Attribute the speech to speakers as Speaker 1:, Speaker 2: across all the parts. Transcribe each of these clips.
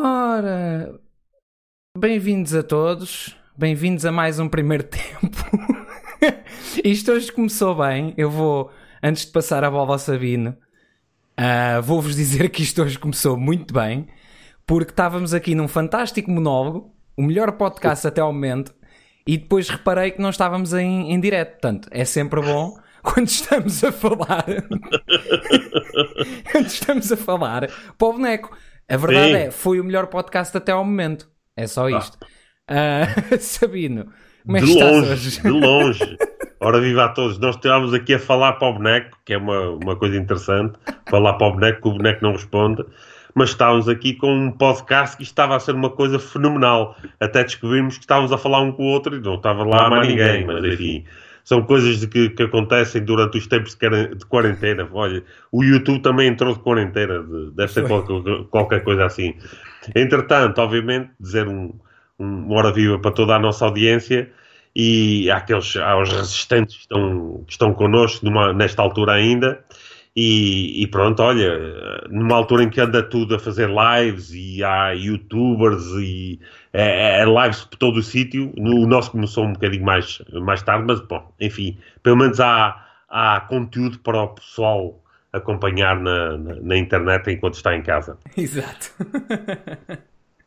Speaker 1: Ora, bem-vindos a todos, bem-vindos a mais um primeiro tempo. Isto hoje começou bem. Eu vou, antes de passar a bola ao Sabino, uh, vou-vos dizer que isto hoje começou muito bem, porque estávamos aqui num fantástico monólogo, o melhor podcast até ao momento, e depois reparei que não estávamos em, em direto. Portanto, é sempre bom quando estamos a falar. quando estamos a falar para o boneco. A verdade Sim. é, foi o melhor podcast até ao momento. É só ah. isto. Ah. Uh, Sabino, como é
Speaker 2: de
Speaker 1: que
Speaker 2: longe,
Speaker 1: estás hoje?
Speaker 2: De longe. Ora, viva a todos. Nós estávamos aqui a falar para o boneco, que é uma, uma coisa interessante. Falar para o boneco, que o boneco não responde. Mas estávamos aqui com um podcast que estava a ser uma coisa fenomenal. Até descobrimos que estávamos a falar um com o outro e não estava lá mais ninguém. Mas enfim, são coisas de que, que, acontecem durante os tempos de quarentena. Olha, o YouTube também entrou de quarentena, de, deve ser qualquer, qualquer, coisa assim. Entretanto, obviamente, dizer um, um hora viva para toda a nossa audiência e àqueles, aos resistentes que estão, que estão connosco numa, nesta altura ainda. E, e, pronto, olha, numa altura em que anda tudo a fazer lives e há youtubers e é, é, é lives por todo o sítio, o nosso começou um bocadinho mais, mais tarde, mas bom, enfim, pelo menos há, há conteúdo para o pessoal acompanhar na, na, na internet enquanto está em casa.
Speaker 1: Exato.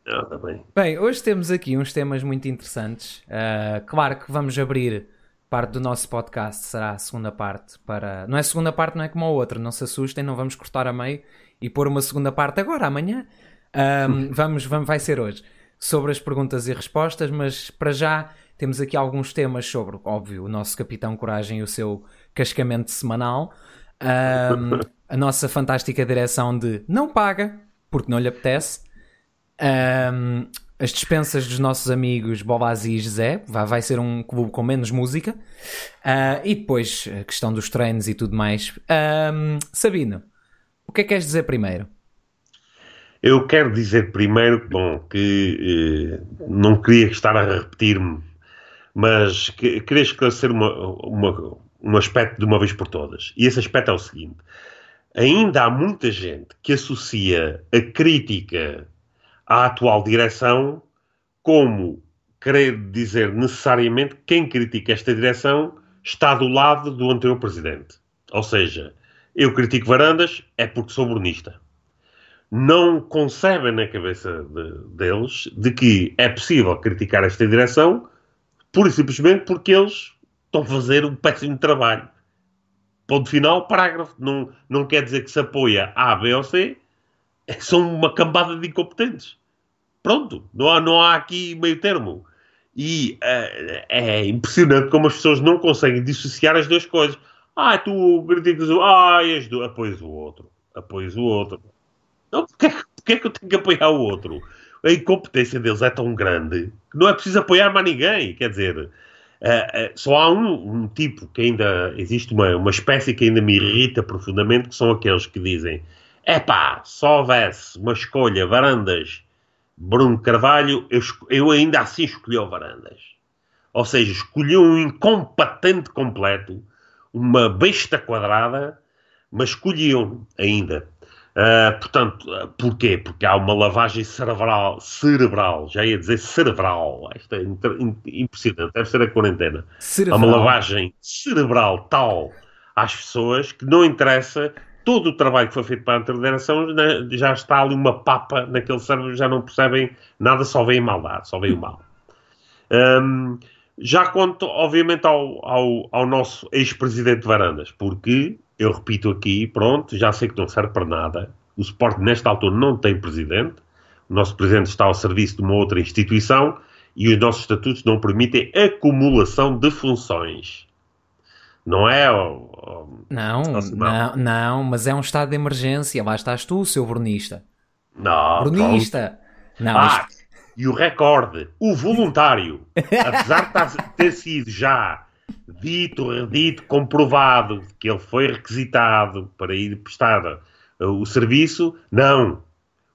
Speaker 2: Ah, bem.
Speaker 1: bem, hoje temos aqui uns temas muito interessantes. Uh, claro que vamos abrir parte do nosso podcast, será a segunda parte para. Não é segunda parte, não é como a outra, não se assustem, não vamos cortar a meio e pôr uma segunda parte agora, amanhã. Um, vamos, vamos, vai ser hoje sobre as perguntas e respostas, mas para já temos aqui alguns temas sobre, óbvio, o nosso Capitão Coragem e o seu cascamento semanal, um, a nossa fantástica direção de não paga, porque não lhe apetece, um, as dispensas dos nossos amigos Bobazzi e José, vai, vai ser um clube com menos música, uh, e depois a questão dos treinos e tudo mais. Um, Sabino, o que é que queres dizer primeiro?
Speaker 2: Eu quero dizer primeiro bom, que eh, não queria estar a repetir-me, mas que, queria esclarecer uma, uma, um aspecto de uma vez por todas. E esse aspecto é o seguinte: ainda há muita gente que associa a crítica à atual direção como querer dizer necessariamente que quem critica esta direção está do lado do anterior presidente. Ou seja, eu critico Varandas é porque sou brunista. Não concebem na cabeça de, deles de que é possível criticar esta direção pura e simplesmente porque eles estão a fazer um péssimo trabalho. Ponto final, parágrafo. Não, não quer dizer que se apoia A, B ou C, são uma cambada de incompetentes. Pronto, não há, não há aqui meio termo. E uh, é impressionante como as pessoas não conseguem dissociar as duas coisas. Ah, tu criticas o. Ah, és do. Apoias o outro. Apoias o outro. Então, porquê, porquê é que eu tenho que apoiar o outro? A incompetência deles é tão grande que não é preciso apoiar mais ninguém. Quer dizer, uh, uh, só há um, um, tipo que ainda. Existe uma, uma espécie que ainda me irrita profundamente, que são aqueles que dizem: é pá, só houvesse uma escolha, varandas Bruno Carvalho, eu, eu ainda assim escolhi o Varandas. Ou seja, escolhi um incompetente completo, uma besta quadrada, mas escolhiam ainda. Uh, portanto, uh, porquê? Porque há uma lavagem cerebral, cerebral, já ia dizer cerebral, isto é impressionante, deve ser a quarentena. Cerebral. Há uma lavagem cerebral tal às pessoas que não interessa todo o trabalho que foi feito para a interdireção né, já está ali uma papa naquele cérebro, já não percebem nada, só veem maldade, só veem o mal. Um, já quanto, obviamente, ao, ao, ao nosso ex-presidente Varandas, porque, eu repito aqui, pronto, já sei que não serve para nada, o Sport nesta altura não tem presidente, o nosso presidente está ao serviço de uma outra instituição e os nossos estatutos não permitem acumulação de funções. Não é?
Speaker 1: não, não, não, mas é um estado de emergência. Lá estás tu, seu brunista.
Speaker 2: Não.
Speaker 1: Brunista. Não,
Speaker 2: ah. E o recorde, o voluntário, apesar de ter sido já dito, redito, comprovado que ele foi requisitado para ir prestar uh, o serviço, não.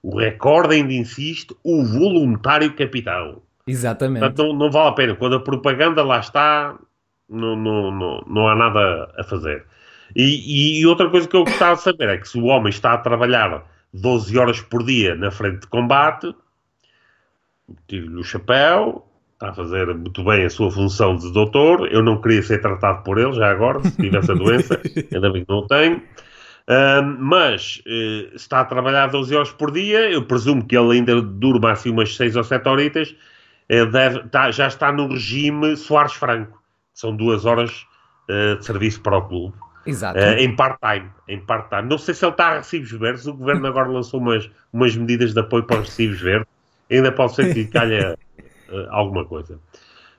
Speaker 2: O recorde ainda insiste, o voluntário capitão.
Speaker 1: Exatamente.
Speaker 2: Portanto, não, não vale a pena. Quando a propaganda lá está, não, não, não, não há nada a fazer. E, e, outra coisa que eu gostava de saber é que se o homem está a trabalhar 12 horas por dia na frente de combate, tiro-lhe o chapéu, está a fazer muito bem a sua função de doutor. Eu não queria ser tratado por ele, já agora, se tivesse a doença, ainda bem que não tenho. Uh, mas uh, está a trabalhar 12 horas por dia, eu presumo que ele ainda durma assim umas 6 ou 7 horitas, deve, tá, já está no regime Soares Franco, são duas horas uh, de serviço para o clube.
Speaker 1: Exato.
Speaker 2: Uh, em part-time, em part-time. Não sei se ele está a recibos verdes, o governo agora lançou umas, umas medidas de apoio para os recibos verdes, ainda pode ser que calha uh, alguma coisa.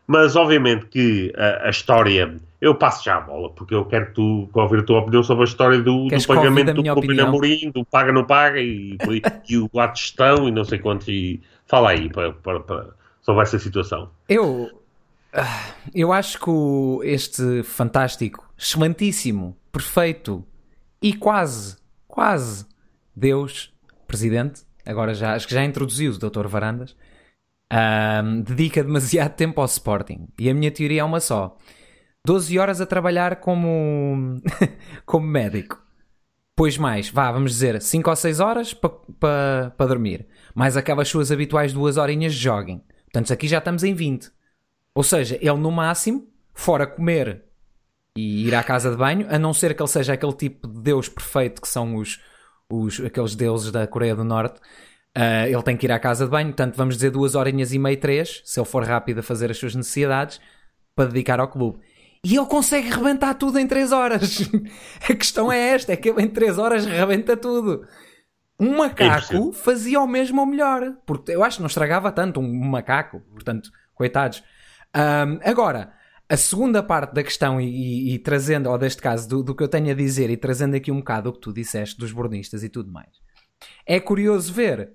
Speaker 2: Mas obviamente que a, a, história, eu passo já a bola, porque eu quero tu ouvir a tua opinião sobre a história do, do pagamento do Clube Namorim, do paga não paga e, e, o ato de gestão e não sei quantos. E fala aí para, para, para, sobre essa situação.
Speaker 1: Eu, ah, eu acho que o, este fantástico, excelentíssimo, perfeito e quase, quase Deus, presidente, agora já acho que já introduziu o Dr. Varandas, um, dedica demasiado tempo ao Sporting. E a minha teoria é uma só: 12 horas a trabalhar como, como médico. Pois mais, vá, vamos dizer, 5 ou 6 horas para pa, pa dormir. Mais aquelas suas habituais duas horinhas de jogging. Portanto, aqui já estamos em 20. Ou seja, ele no máximo, fora comer e ir à casa de banho, a não ser que ele seja aquele tipo de deus perfeito que são os, os aqueles deuses da Coreia do Norte, uh, ele tem que ir à casa de banho, portanto vamos dizer duas horinhas e meia, três, se ele for rápido a fazer as suas necessidades, para dedicar ao clube. E ele consegue rebentar tudo em 3 horas. a questão é esta: é que ele em 3 horas rebenta tudo. Um macaco é fazia o mesmo ou melhor. Porque eu acho que não estragava tanto um macaco. Portanto, coitados. Um, agora, a segunda parte da questão, e, e, e trazendo, ou deste caso, do, do, que eu tenho a dizer, e trazendo aqui um bocado o que tu disseste dos bornistas e tudo mais, é curioso ver.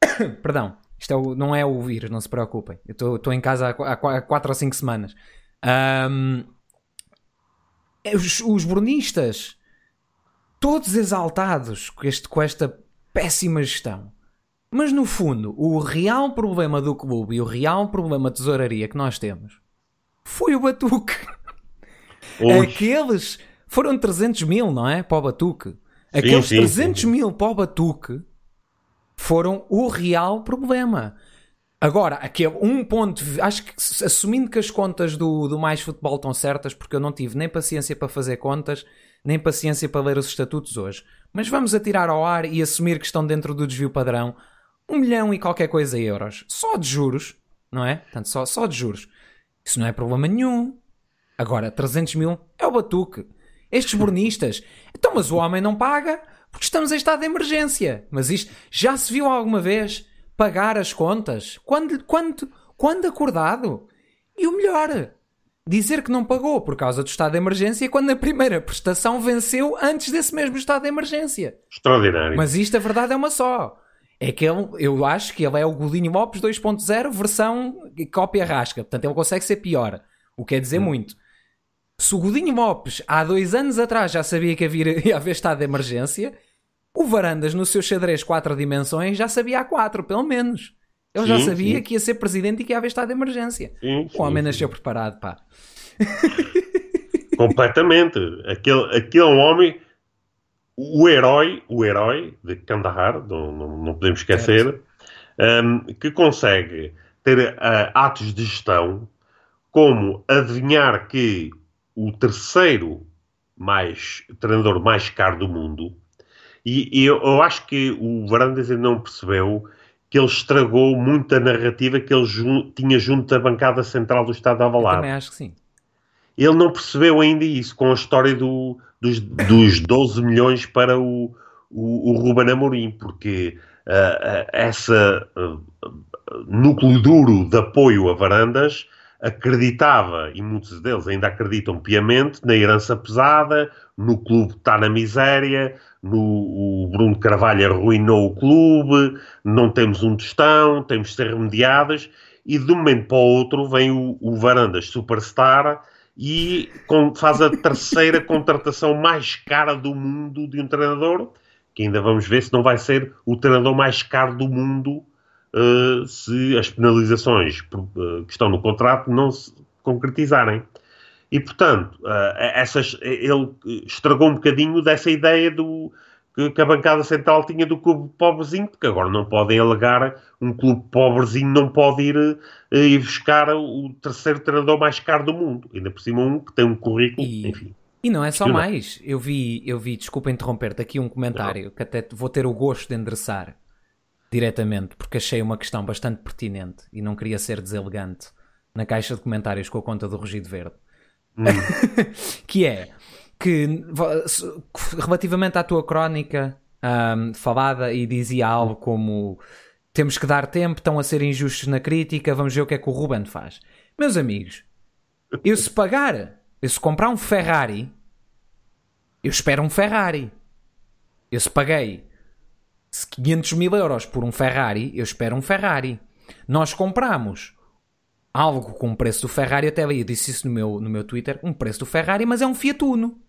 Speaker 1: Perdão, isto é o, não é o vírus, não se preocupem. Eu estou em casa há, há 4 ou 5 semanas. Um, os, os bornistas, todos exaltados com, este, com esta péssima gestão. Mas no fundo, o real problema do clube e o real problema de tesouraria que nós temos foi o Batuque. Aqueles foram 300 mil, não é? Para o Batuque. Aqueles sim, sim, 300 sim. mil para o Batuque foram o real problema. Agora, aqui é um ponto, acho que assumindo que as contas do, do Mais Futebol estão certas, porque eu não tive nem paciência para fazer contas, nem paciência para ler os estatutos hoje. Mas vamos atirar ao ar e assumir que estão dentro do desvio padrão um milhão e qualquer coisa euros. Só de juros, não é? Portanto, só, só de juros. Isso não é problema nenhum. Agora, 300 mil é o batuque. Estes bornistas. Então, mas o homem não paga porque estamos em estado de emergência. Mas isto já se viu alguma vez pagar as contas? Quando, quando, quando acordado? E o melhor, dizer que não pagou por causa do estado de emergência quando a primeira prestação venceu antes desse mesmo estado de emergência.
Speaker 2: Extraordinário.
Speaker 1: Mas isto, a verdade, é uma só. É que ele, eu acho que ele é o Godinho Lopes 2.0 versão cópia rasca. Portanto, ele consegue ser pior. O que quer dizer hum. muito. Se o Godinho Lopes há dois anos atrás já sabia que havia, ia haver estado de emergência, o Varandas no seu xadrez quatro dimensões já sabia há quatro, pelo menos. Ele sim, já sabia sim. que ia ser presidente e que ia haver estado de emergência. Sim, o homem nasceu preparado, pá.
Speaker 2: Completamente. Aquele, aquele homem, o herói, o herói de Kandahar, não, não, podemos esquecer, um, que consegue ter uh, atos de gestão como adivinhar que o terceiro mais treinador mais caro do mundo, e, e eu, eu, acho que o Varandas ainda não percebeu que ele estragou muita narrativa que ele jun tinha junto da bancada central do Estado de Alvalade.
Speaker 1: Eu também acho que sim.
Speaker 2: Ele não percebeu ainda isso com a história do, dos, dos 12 milhões para o, o, o Ruben Amorim, porque uh, essa uh, núcleo duro de apoio a Varandas acreditava, e muitos deles ainda acreditam piamente, na herança pesada, no clube está na miséria, no, o Bruno Carvalho arruinou o clube, não temos um tostão, temos de ser remediadas, e de um momento para o outro vem o, o Varandas Superstar e com, faz a terceira contratação mais cara do mundo de um treinador, que ainda vamos ver se não vai ser o treinador mais caro do mundo uh, se as penalizações uh, que estão no contrato não se concretizarem. E, portanto, uh, essas, ele estragou um bocadinho dessa ideia do que, que, a bancada central tinha do clube pobrezinho, porque agora não podem alegar um clube pobrezinho não pode ir, uh, ir buscar o terceiro treinador mais caro do mundo. Ainda por cima um que tem um currículo, e, enfim.
Speaker 1: E não é só mais. Eu vi, eu vi, desculpa interromper-te aqui um comentário não. que até vou ter o gosto de endereçar diretamente, porque achei uma questão bastante pertinente e não queria ser deselegante na caixa de comentários com a conta do Rugido Verde. Hum. que é que relativamente à tua crónica um, falada e dizia algo como temos que dar tempo, estão a ser injustos na crítica, vamos ver o que é que o Ruben faz. Meus amigos, eu se pagar, eu se comprar um Ferrari, eu espero um Ferrari. Eu se paguei 500 mil euros por um Ferrari, eu espero um Ferrari. Nós compramos algo com o preço do Ferrari, até eu disse isso no meu, no meu Twitter, um preço do Ferrari, mas é um Fiat Uno.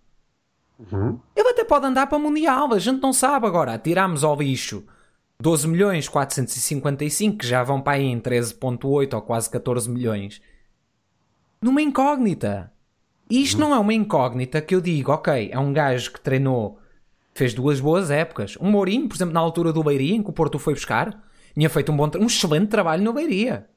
Speaker 1: Uhum. Ele até pode andar para Mundial, a gente não sabe agora. Tiramos ao lixo 12 milhões 455, que já vão para aí em 13.8 ou quase 14 milhões. Numa incógnita. E isto uhum. não é uma incógnita que eu digo, ok, é um gajo que treinou, fez duas boas épocas. Um Mourinho, por exemplo, na altura do Leiria, em que o Porto foi buscar, tinha feito um, bom, um excelente trabalho no Leiria.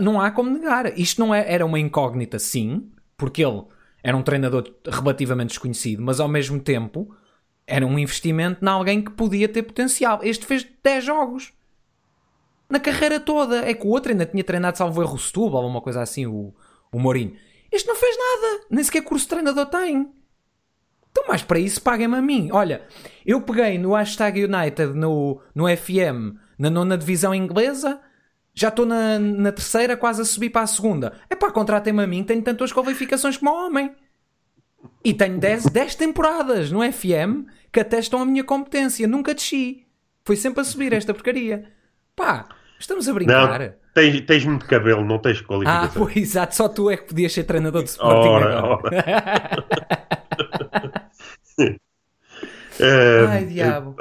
Speaker 1: Não há como negar. Isto não é, era uma incógnita, sim, porque ele era um treinador relativamente desconhecido, mas ao mesmo tempo era um investimento em alguém que podia ter potencial. Este fez 10 jogos na carreira toda. É que o outro ainda tinha treinado salvo erro Setúbal ou uma coisa assim, o, o Mourinho. Este não fez nada, nem sequer curso de treinador tem. Então, mais para isso, paguem-me a mim. Olha, eu peguei no hashtag United no, no FM, na nona divisão inglesa, já estou na, na terceira, quase a subir para a segunda. É pá, contratem-me a mim, tenho tantas qualificações como homem. E tenho 10, 10 temporadas no FM que atestam a minha competência. Nunca desci. Foi sempre a subir esta porcaria. Pá, estamos a brincar.
Speaker 2: Não, tens, tens muito cabelo, não tens qualificação.
Speaker 1: Ah, pois, exato. Só tu é que podias ser treinador de Sporting ora, agora.
Speaker 2: Ora. Ai, diabo.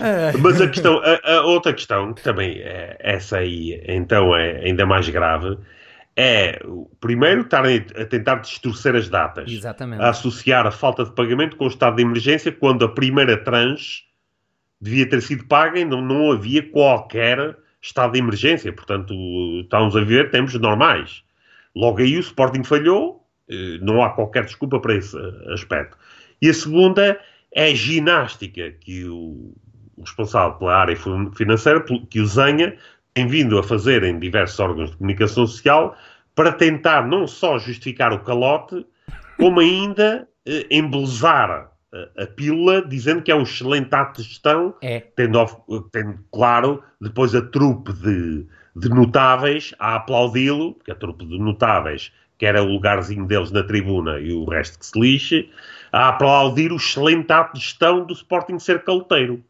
Speaker 2: É. Mas a questão, a, a, outra questão, que também é essa aí, então é ainda mais grave, é primeiro estarem a tentar distorcer as datas,
Speaker 1: Exatamente.
Speaker 2: a associar a falta de pagamento com o estado de emergência, quando a primeira tranche devia ter sido paga e não, não havia qualquer estado de emergência. Portanto, estamos a viver tempos normais. Logo aí o Sporting falhou, eh, não há qualquer desculpa para esse aspecto. E a segunda é a ginástica que o, o responsável pela área financeira, que o Zenha tem vindo a fazer em diversos órgãos de comunicação social para tentar não só justificar o calote, como ainda eh, embelezar a, a pílula, dizendo que é um excelente ato de gestão,
Speaker 1: é.
Speaker 2: tendo, tendo, claro, depois a trupe de, de notáveis a aplaudi-lo, porque a trupe de notáveis, que era o lugarzinho deles na tribuna e o resto que se lixe, a aplaudir o excelente ato de gestão do Sporting ser caloteiro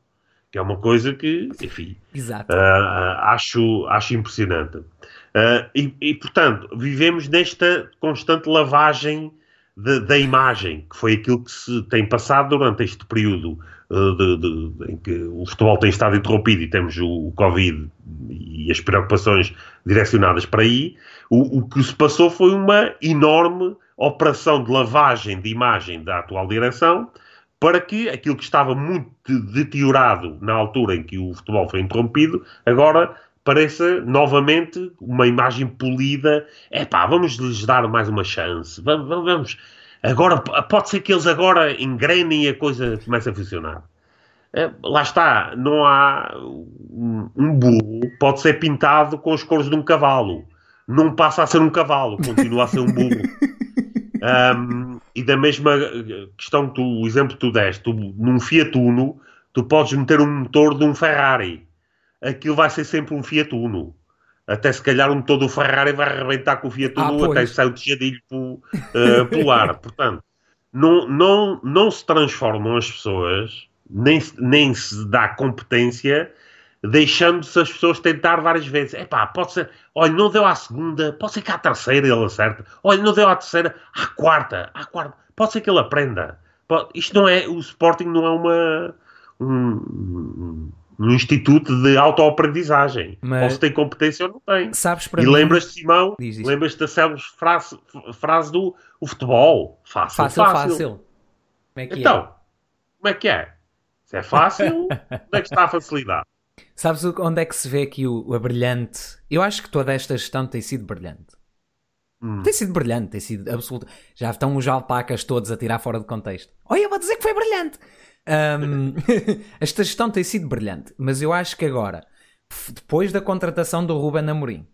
Speaker 2: que é uma coisa que, enfim, uh, acho, acho impressionante. Uh, e, e, portanto, vivemos nesta constante lavagem de, da imagem, que foi aquilo que se tem passado durante este período uh, de, de, em que o futebol tem estado interrompido e temos o, o Covid e as preocupações direcionadas para aí. O, o que se passou foi uma enorme operação de lavagem de imagem da atual direção, para que aquilo que estava muito deteriorado na altura em que o futebol foi interrompido, agora pareça novamente uma imagem polida. É pá, vamos lhes dar mais uma chance. Vamos, vamos. Agora, pode ser que eles agora engrenem e a coisa comece a funcionar. É, lá está, não há um burro, pode ser pintado com as cores de um cavalo. Não passa a ser um cavalo, continua a ser um burro. Um, e da mesma questão, tu, o exemplo que tu deste, tu, num Fiat Uno, tu podes meter um motor de um Ferrari. Aquilo vai ser sempre um Fiat Uno. Até se calhar o motor do Ferrari vai arrebentar com o Fiat ah, Uno, ah, até sai o tejadilho uh, pelo ar. Portanto, não, não, não se transformam as pessoas, nem, nem se dá competência deixando-se as pessoas tentar várias vezes. É pá, pode ser, olha, não deu à segunda, pode ser que à terceira ele acerta. Olha, não deu à terceira, à quarta, à quarta, pode ser que ele aprenda. Pode, isto não é, o Sporting não é uma, um, um instituto de autoaprendizagem. Mas... Ou se tem competência ou não tem.
Speaker 1: Sabes para
Speaker 2: e lembras-te, Simão, lembras-te da célebre frase, frase do o futebol, fácil, fácil.
Speaker 1: Fácil, fácil.
Speaker 2: Como é que então, é? como é que é? Se é fácil, onde é que está a facilidade?
Speaker 1: Sabes onde é que se vê aqui o, a brilhante? Eu acho que toda esta gestão tem sido brilhante. Hum. Tem sido brilhante, tem sido absoluto. Já estão os alpacas todos a tirar fora de contexto. Olha, eu vou dizer que foi brilhante. Um, esta gestão tem sido brilhante, mas eu acho que agora, depois da contratação do Ruben Amorim,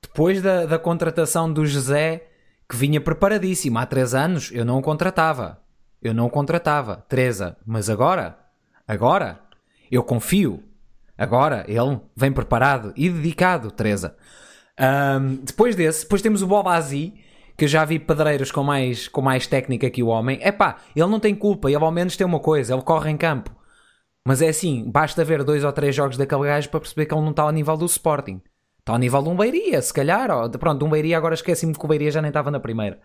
Speaker 1: depois da, da contratação do José, que vinha preparadíssimo há três anos, eu não o contratava. Eu não o contratava, Teresa. Mas agora, agora, eu confio. Agora ele vem preparado e dedicado, Teresa. Um, depois desse, depois temos o Bob Azi, que eu já vi pedreiros com mais, com mais técnica que o homem. É pá, ele não tem culpa, ele ao menos tem uma coisa, ele corre em campo. Mas é assim, basta ver dois ou três jogos daquele gajo para perceber que ele não está ao nível do Sporting. Está ao nível de um Beiria, se calhar. Ou, pronto, de um Beiria, agora esqueci-me que o Beiria já nem estava na primeira.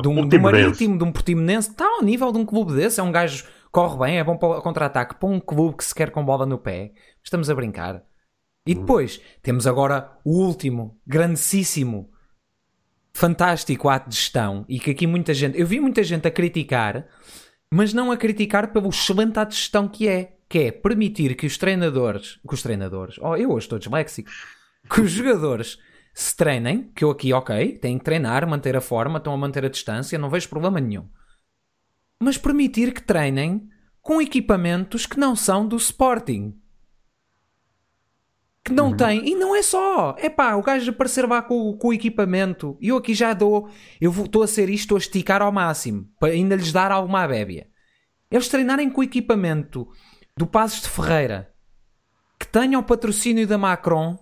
Speaker 1: De um, de um Marítimo, de um Portimonense. Está ao nível de um clube desse. É um gajo corre bem, é bom para o contra-ataque. Para um clube que se quer com bola no pé. Estamos a brincar. E depois, temos agora o último, grandíssimo, fantástico ato de gestão. E que aqui muita gente... Eu vi muita gente a criticar, mas não a criticar pelo excelente ato de gestão que é. Que é permitir que os treinadores... Que os treinadores... Oh, eu hoje estou disléxico que os jogadores se treinem, que eu aqui, ok, têm que treinar, manter a forma, estão a manter a distância, não vejo problema nenhum. Mas permitir que treinem com equipamentos que não são do Sporting. Que não uhum. tem. E não é só. É pá, o gajo aparecer lá com, com o equipamento. E eu aqui já dou. Eu estou a ser isto, estou a esticar ao máximo. Para ainda lhes dar alguma bébia. Eles treinarem com o equipamento do Passos de Ferreira. Que tenham o patrocínio da Macron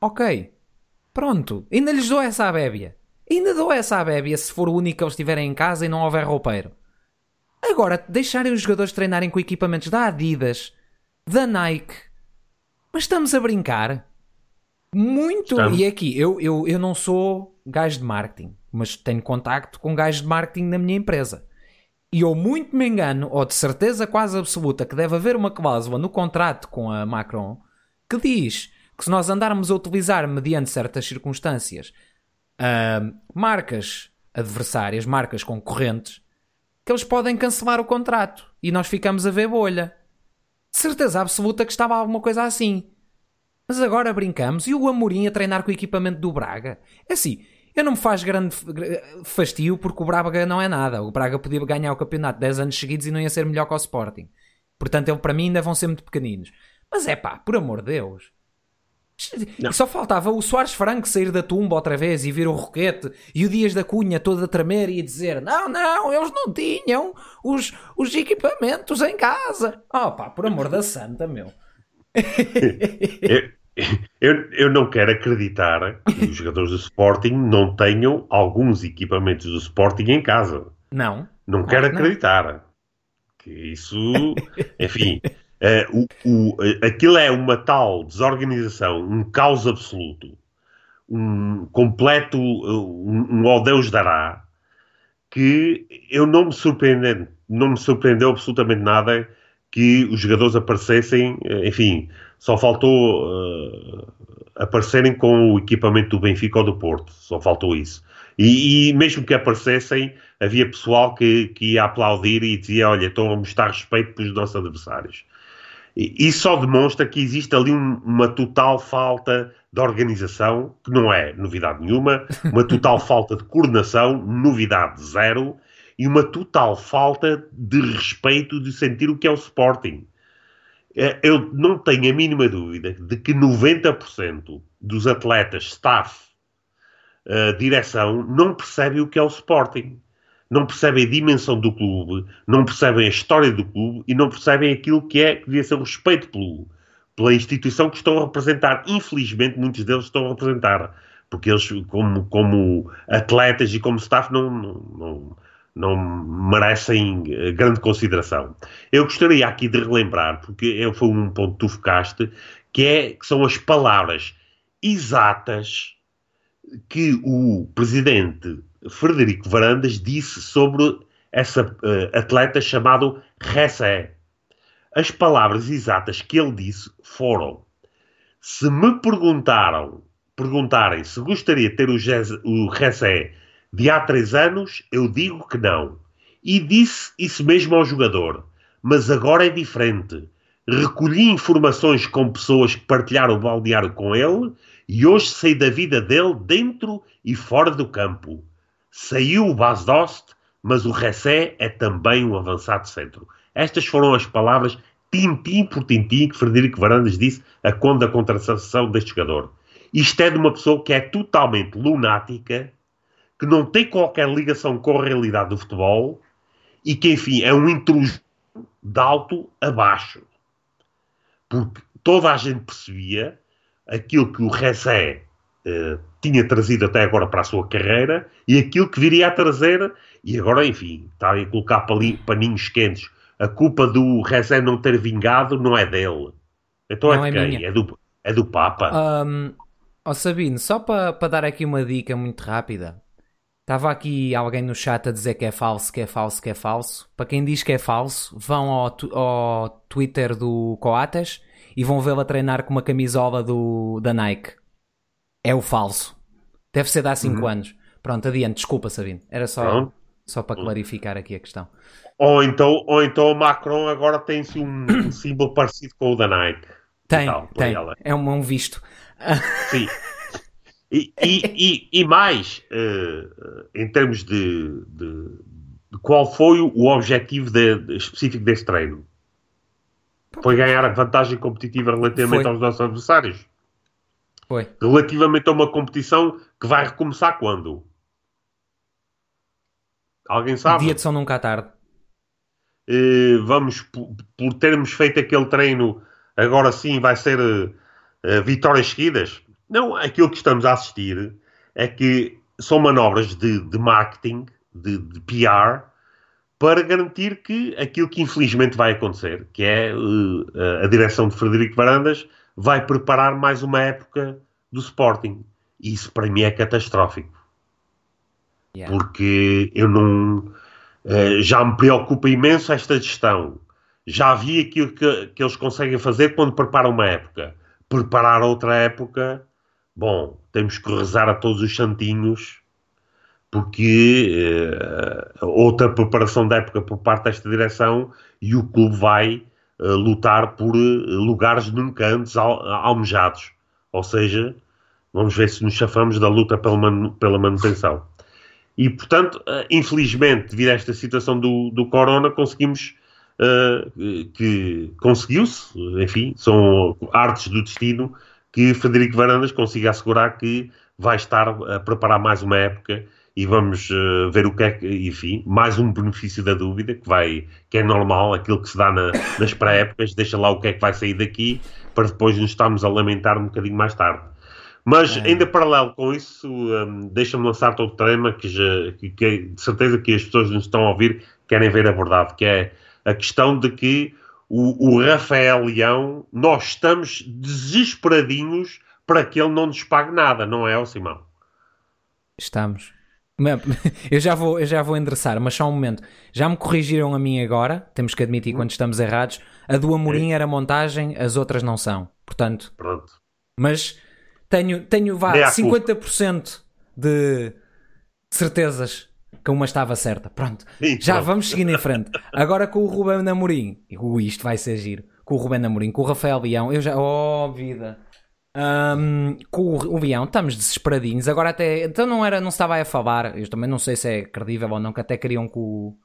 Speaker 1: Ok. Pronto. Ainda lhes dou essa abébia. Ainda dou essa abébia se for o único que eles tiverem em casa e não houver roupeiro. Agora, deixarem os jogadores treinarem com equipamentos da Adidas, da Nike. Mas estamos a brincar. Muito. Estamos. E aqui, eu, eu, eu não sou gajo de marketing, mas tenho contacto com gajos de marketing na minha empresa. E eu muito me engano, ou de certeza quase absoluta, que deve haver uma cláusula no contrato com a Macron que diz que se nós andarmos a utilizar, mediante certas circunstâncias, uh, marcas adversárias, marcas concorrentes, que eles podem cancelar o contrato e nós ficamos a ver bolha. Certeza absoluta que estava alguma coisa assim. Mas agora brincamos e o Amorim a treinar com o equipamento do Braga. É assim, eu não me faz grande fastio porque o Braga não é nada. O Braga podia ganhar o campeonato 10 anos seguidos e não ia ser melhor que o Sporting. Portanto, ele para mim ainda vão ser muito pequeninos. Mas é pá, por amor de Deus. Não. Só faltava o Soares Franco sair da tumba outra vez e vir o Roquete e o Dias da Cunha todo a tremer e a dizer: Não, não, eles não tinham os, os equipamentos em casa. Oh pá, por amor da santa, meu.
Speaker 2: eu, eu, eu não quero acreditar que os jogadores do Sporting não tenham alguns equipamentos do Sporting em casa.
Speaker 1: Não.
Speaker 2: Não quero não. acreditar. Que isso, enfim. Uh, o, o, aquilo é uma tal desorganização, um caos absoluto, um completo, um, um ó Deus dará, que eu não me surpreendendo, não me surpreendeu absolutamente nada que os jogadores aparecessem, enfim, só faltou uh, aparecerem com o equipamento do Benfica ou do Porto, só faltou isso. E, e mesmo que aparecessem, havia pessoal que, que ia aplaudir e dizia: Olha, estão a mostrar respeito pelos nossos adversários. Isso só demonstra que existe ali um, uma total falta de organização, que não é novidade nenhuma, uma total falta de coordenação, novidade zero, e uma total falta de respeito de sentir o que é o Sporting. É, eu não tenho a mínima dúvida de que 90% dos atletas, staff, uh, direção, não percebem o que é o Sporting não percebem a dimensão do clube, não percebem a história do clube e não percebem aquilo que é que devia ser o respeito pelo, pela instituição que estão a representar. Infelizmente, muitos deles estão a representar, porque eles, como, como atletas e como staff, não, não, não merecem eh, grande consideração. Eu gostaria aqui de relembrar, porque foi um ponto que tu focaste, que, é, que são as palavras exatas que o presidente Frederico Varandas disse sobre essa uh, atleta chamado Ressé. As palavras exatas que ele disse foram: Se me perguntaram, perguntarem se gostaria de ter o, Ressé de há três anos, eu digo que não. E disse isso mesmo ao jogador. mas agora é diferente. Recolhi informações com pessoas que partilharam o balneário com ele e hoje sei da vida dele dentro e fora do campo. Saiu o Basdost, mas o Ressé é também um avançado centro. Estas foram as palavras tintim por tintim que Frederico Varandas disse a quando da contratação deste jogador. Isto é de uma pessoa que é totalmente lunática, que não tem qualquer ligação com a realidade do futebol e que, enfim, é um intruso de alto a baixo. Porque toda a gente percebia aquilo que o Ressé eh, tinha trazido até agora para a sua carreira e aquilo que viria a trazer, e agora, enfim, está a colocar paninhos quentes. A culpa do Ressé não ter vingado não é dele. Então não é de é quem? Minha. É do, é do Papa.
Speaker 1: Um, oh Sabino, só para pa dar aqui uma dica muito rápida. Estava aqui alguém no chat a dizer que é falso, que é falso, que é falso. Para quem diz que é falso, vão ao, ao Twitter do Coates e vão vê-lo a treinar com uma camisola do, da Nike. É o falso. Deve ser de há 5 uhum. anos. Pronto, adiante, desculpa, Sabino. Era só, só para clarificar aqui a questão.
Speaker 2: Ou então, ou então o Macron agora tem-se um símbolo parecido com o da Nike.
Speaker 1: Tem, tem. É um, um visto.
Speaker 2: Sim. E, e, e, e mais, uh, em termos de, de, de, qual foi o objetivo de, de, específico deste treino? Foi ganhar a vantagem competitiva relativamente foi. aos nossos adversários?
Speaker 1: Foi.
Speaker 2: Relativamente a uma competição que vai recomeçar quando? Alguém sabe?
Speaker 1: Dia de São Nunca à tarde.
Speaker 2: Uh, vamos, por, por, termos feito aquele treino, agora sim vai ser uh, vitórias seguidas? Não, aquilo que estamos a assistir é que são manobras de, de marketing, de, de, PR, para garantir que aquilo que infelizmente vai acontecer, que é a direção de Frederico Varandas, vai preparar mais uma época do Sporting. E isso para mim é catastrófico. Yeah. Porque eu não. Uh, já me preocupa imenso esta gestão. Já vi aquilo que, que eles conseguem fazer quando preparam uma época. Preparar outra época Bom, temos que rezar a todos os santinhos, porque uh, outra preparação da época por parte desta direção e o clube vai lutar por uh, lugares nunca antes al almejados. Ou seja, vamos ver se nos chafamos da luta pela, pela manutenção. E, portanto, infelizmente, devido a esta situação do, do Corona, conseguimos que conseguiu-se, enfim, são artes do destino, que Frederico Varandas consiga assegurar que vai estar a preparar mais uma época e vamos uh, ver o que é que, enfim, mais um benefício da dúvida, que vai, que é normal, aquilo que se dá na, nas pré-épocas, deixa lá o que é que vai sair daqui, para depois nos estarmos a lamentar um bocadinho mais tarde. Mas, é. ainda paralelo com isso, um, deixa-me lançar-te outro tema que, já, que, que, de certeza que as pessoas nos estão a ouvir querem ver abordado, que é a questão de que o, o Rafael Leão, nós estamos desesperadinhos para que ele não nos pague nada, não é, Simão?
Speaker 1: Estamos. Eu já, vou, eu já vou endereçar, mas só um momento. Já me corrigiram a mim agora, temos que admitir quando estamos errados. A do Amorim era montagem, as outras não são. Portanto,
Speaker 2: Pronto.
Speaker 1: mas tenho, tenho vá, 50% de certezas que uma estava certa. Pronto, Sim, já pronto. vamos seguindo em frente. Agora com o Ruben Amorim, uh, isto vai ser giro. Com o Ruben Amorim, com o Rafael Leão, eu já, oh vida. Um, com o, o Leão, estamos desesperadinhos. Agora até, então não era, não estava a falar. Eu também não sei se é credível ou não, que até queriam que o,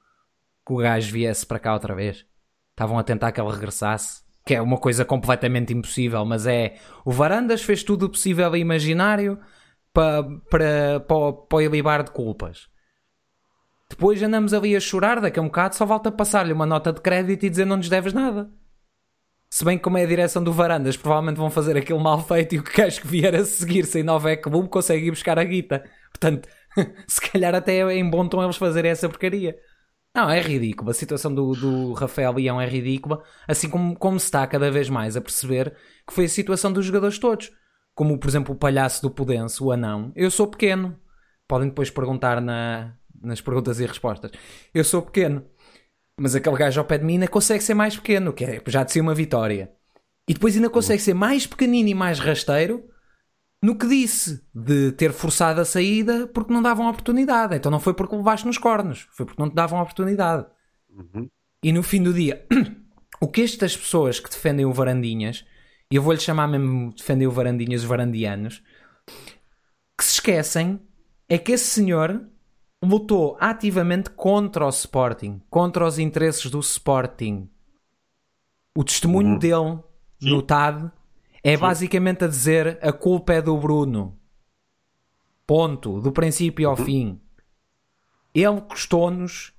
Speaker 1: que o gajo viesse para cá outra vez. Estavam a tentar que ele regressasse. Que é uma coisa completamente impossível, mas é. O Varandas fez tudo o possível e imaginário para, para, para, para o de culpas. Depois andamos ali a chorar, daqui a um bocado só volta a passar-lhe uma nota de crédito e dizer não nos deves nada. Se bem que como é a direção do Varandas, provavelmente vão fazer aquilo mal feito e o que queres que vier a seguir sem nova clube consegue ir buscar a guita. Portanto, se calhar até é em bom tom eles fazerem essa porcaria. Não, é ridículo. A situação do, do Rafael Leão é ridícula, assim como, como se está cada vez mais a perceber que foi a situação dos jogadores todos. Como, por exemplo, o palhaço do Pudense, o anão. Eu sou pequeno. Podem depois perguntar na, nas perguntas e respostas. Eu sou pequeno, mas aquele gajo ao pé de mim ainda consegue ser mais pequeno, que é já de ser uma vitória. E depois ainda consegue ser mais pequenino e mais rasteiro no que disse de ter forçado a saída porque não davam oportunidade. Então não foi porque levaste nos cornos, foi porque não te davam oportunidade. Uhum. E no fim do dia, o que estas pessoas que defendem o Varandinhas, e eu vou-lhe chamar mesmo defendem o Varandinhas os varandianos, que se esquecem é que esse senhor lutou ativamente contra o Sporting, contra os interesses do Sporting. O testemunho
Speaker 2: Uhum.
Speaker 1: dele no TAD é basicamente a dizer a culpa é do Bruno. Ponto. Do princípio ao fim. Ele custou-nos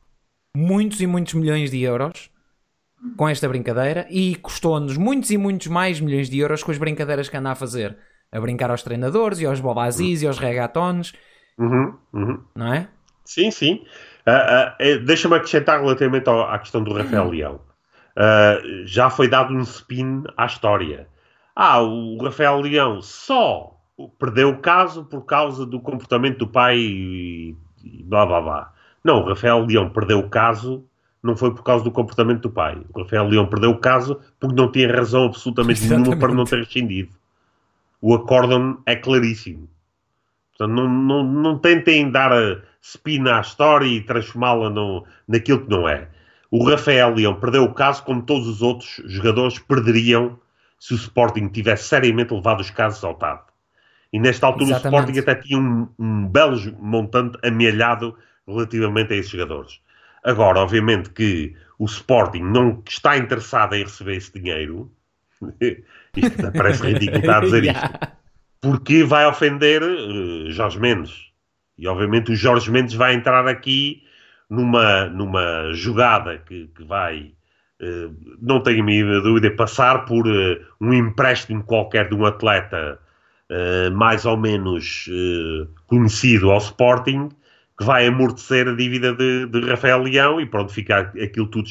Speaker 1: muitos e muitos milhões de euros com esta brincadeira e custou-nos muitos e muitos mais milhões de euros com as brincadeiras que anda a fazer. A brincar aos treinadores e aos bobazis e aos regatones,
Speaker 2: Uhum, uhum.
Speaker 1: não é?
Speaker 2: Sim, sim. Ah, eh, Deixa-me acrescentar relativamente ao- à questão do Rafael Leão. Ah, já foi dado um spin à história. Ah, o Rafael Leão só perdeu o caso por causa do comportamento do pai e, e blá blá blá. Não, o Rafael Leão perdeu o caso não foi por causa do comportamento do pai. O Rafael Leão perdeu o caso porque não tinha razão absolutamente nenhuma para não ter rescindido. O acórdão é claríssimo. Portanto, não, não, não tentem dar spin à história e transformá-la naquilo que não é. O Rafael Leão perdeu o caso como todos os outros jogadores perderiam se o Sporting tivesse seriamente levado os casos ao TAD. E nesta altura
Speaker 1: Exatamente.
Speaker 2: o Sporting até tinha um, um belo montante amealhado relativamente a esses jogadores. Agora, obviamente que o Sporting não está interessado em receber esse dinheiro. Isto parece ridículo estar a dizer isto. Porque vai ofender eh, Jorge Mendes. E obviamente o Jorge Mendes vai entrar aqui numa, numa jogada que, que vai, eh, não tenho a mínima dúvida, passar por eh, um empréstimo qualquer de um atleta mais ou menos conhecido ao Sporting, que vai amortecer a dívida de, de Rafael Leão e pronto, fica aquilo tudo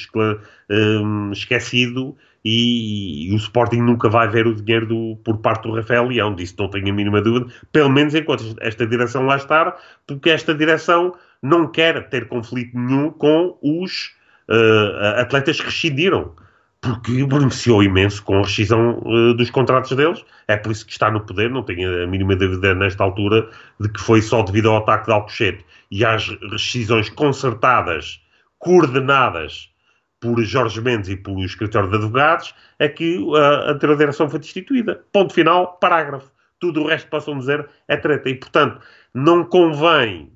Speaker 2: esquecido e, e o Sporting nunca vai ver o dinheiro do- por parte do Rafael Leão, disso não tenho a mínima dúvida, pelo menos enquanto esta direção lá estar, porque esta direção não quer ter conflito nenhum com os eh, atletas que rescindiram, porque beneficiou imenso com a rescisão eh, dos contratos deles, é por isso que está no poder, não tenho a mínima dúvida nesta altura de que foi só devido ao ataque de Alcochete e às rescisões concertadas, coordenadas por Jorge Mendes e pelo escritório de advogados, é que a anterior direção foi destituída. Ponto final, parágrafo. Tudo o resto possam dizer é treta. E, portanto, não convém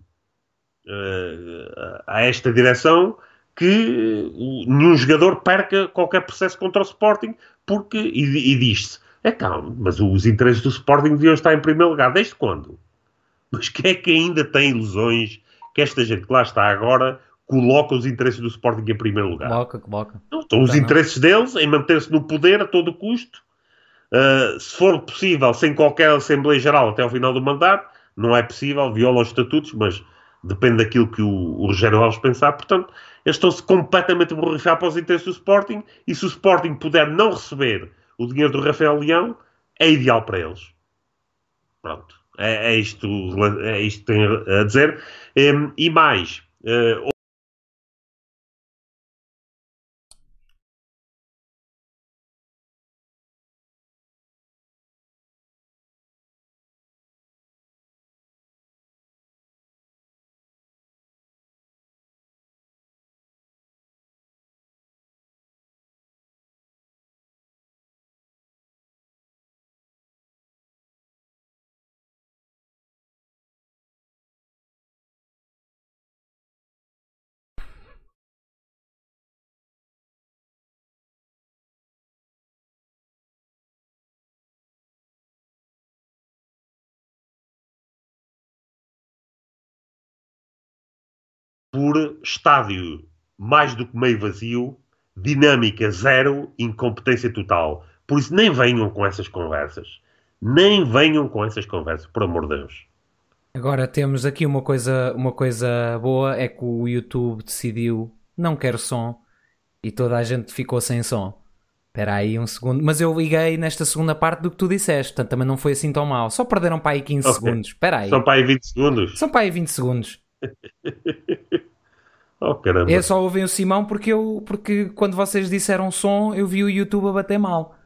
Speaker 2: eh, a esta direção que o- nenhum jogador perca qualquer processo contra o Sporting, porque, e, e diz-se, é calma, mas os interesses do Sporting deviam estar em primeiro lugar. Desde quando? Mas quem é que ainda tem ilusões que esta gente que lá está agora coloca os interesses do Sporting em primeiro lugar?
Speaker 1: Coloca, coloca.
Speaker 2: Não, estão os
Speaker 1: não.
Speaker 2: interesses deles em manter-se no poder a todo custo. Uh, se for possível, sem qualquer Assembleia Geral até ao final do mandato, não é possível, viola os estatutos, mas depende daquilo que o, o Rogério Alves pensar. Portanto, eles estão-se completamente a borrifar para os interesses do Sporting e se o Sporting puder não receber o dinheiro do Rafael Leão, é ideal para eles. Pronto. É, é isto, é isto que tenho a dizer. Em, e mais, uh, por estádio mais do que meio vazio, dinâmica zero, incompetência total. Por isso, nem venham com essas conversas. Nem venham com essas conversas, por amor de Deus.
Speaker 1: Agora temos aqui uma coisa, uma coisa boa, é que o YouTube decidiu não quer som e toda a gente ficou sem som. Espera aí um segundo. Mas eu liguei nesta segunda parte do que tu disseste, portanto também não foi assim tão mal. Só perderam para aí 15
Speaker 2: Ok.
Speaker 1: segundos. Espera aí.
Speaker 2: São para aí 20 segundos.
Speaker 1: São para aí 20 segundos.
Speaker 2: Oh, caramba.
Speaker 1: Eu só ouvem o Simão porque eu porque quando vocês disseram som, eu vi o YouTube a bater mal.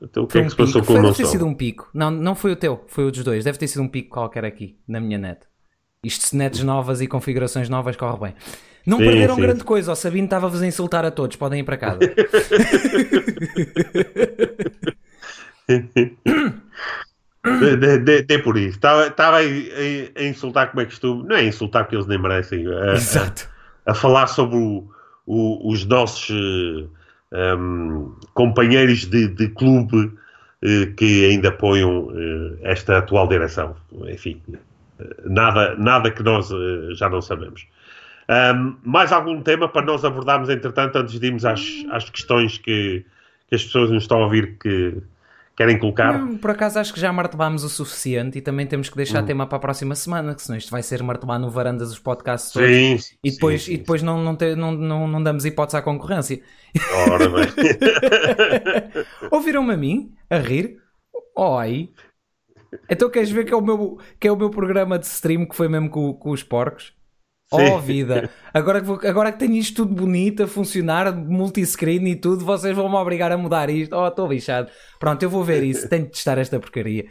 Speaker 2: Então, o que
Speaker 1: Foi
Speaker 2: é
Speaker 1: um
Speaker 2: que se passou
Speaker 1: pico.
Speaker 2: com
Speaker 1: Foi,
Speaker 2: o meu
Speaker 1: deve ter
Speaker 2: som?
Speaker 1: sido um pico. Não, não foi o teu, foi o dos dois. Deve ter sido um pico qualquer aqui, na minha net. Isto se netes novas e configurações novas corre bem. Não
Speaker 2: Sim,
Speaker 1: perderam
Speaker 2: sim.
Speaker 1: grande coisa, o Sabino estava-vos a insultar a todos, podem ir para casa.
Speaker 2: De por isso. Estava, a, insultar como é costume. Não é insultar porque eles nem merecem. A,
Speaker 1: Exato.
Speaker 2: a, a falar sobre o- o- os nossos eh, um, companheiros de, de clube eh, que ainda apoiam eh, esta atual direção. Enfim, nada, nada que nós eh, já não sabemos. Um, mais algum tema para nós abordarmos, entretanto, antes de irmos às, às questões que, que as pessoas nos estão a ouvir que querem colocar?
Speaker 1: Não, por acaso acho que já martelámos o suficiente e também temos que deixar
Speaker 2: Hum.
Speaker 1: tema para a próxima semana, que senão isto vai ser martelar no varandas os podcasts todos.
Speaker 2: Sim,
Speaker 1: E depois,
Speaker 2: sim,
Speaker 1: e depois não, não, te- não, não, não damos hipótese à concorrência.
Speaker 2: sim. Ora bem.
Speaker 1: Ouviram-me a mim a rir? Oi. Então queres ver que é o meu, que é o meu programa de stream que foi mesmo com, com os porcos? Oh vida! Agora que, vou- agora que tenho isto tudo bonito a funcionar, multiscreen e tudo, vocês vão-me obrigar a mudar isto. Oh, estou lixado. Pronto, eu vou ver isso, tenho de testar esta porcaria.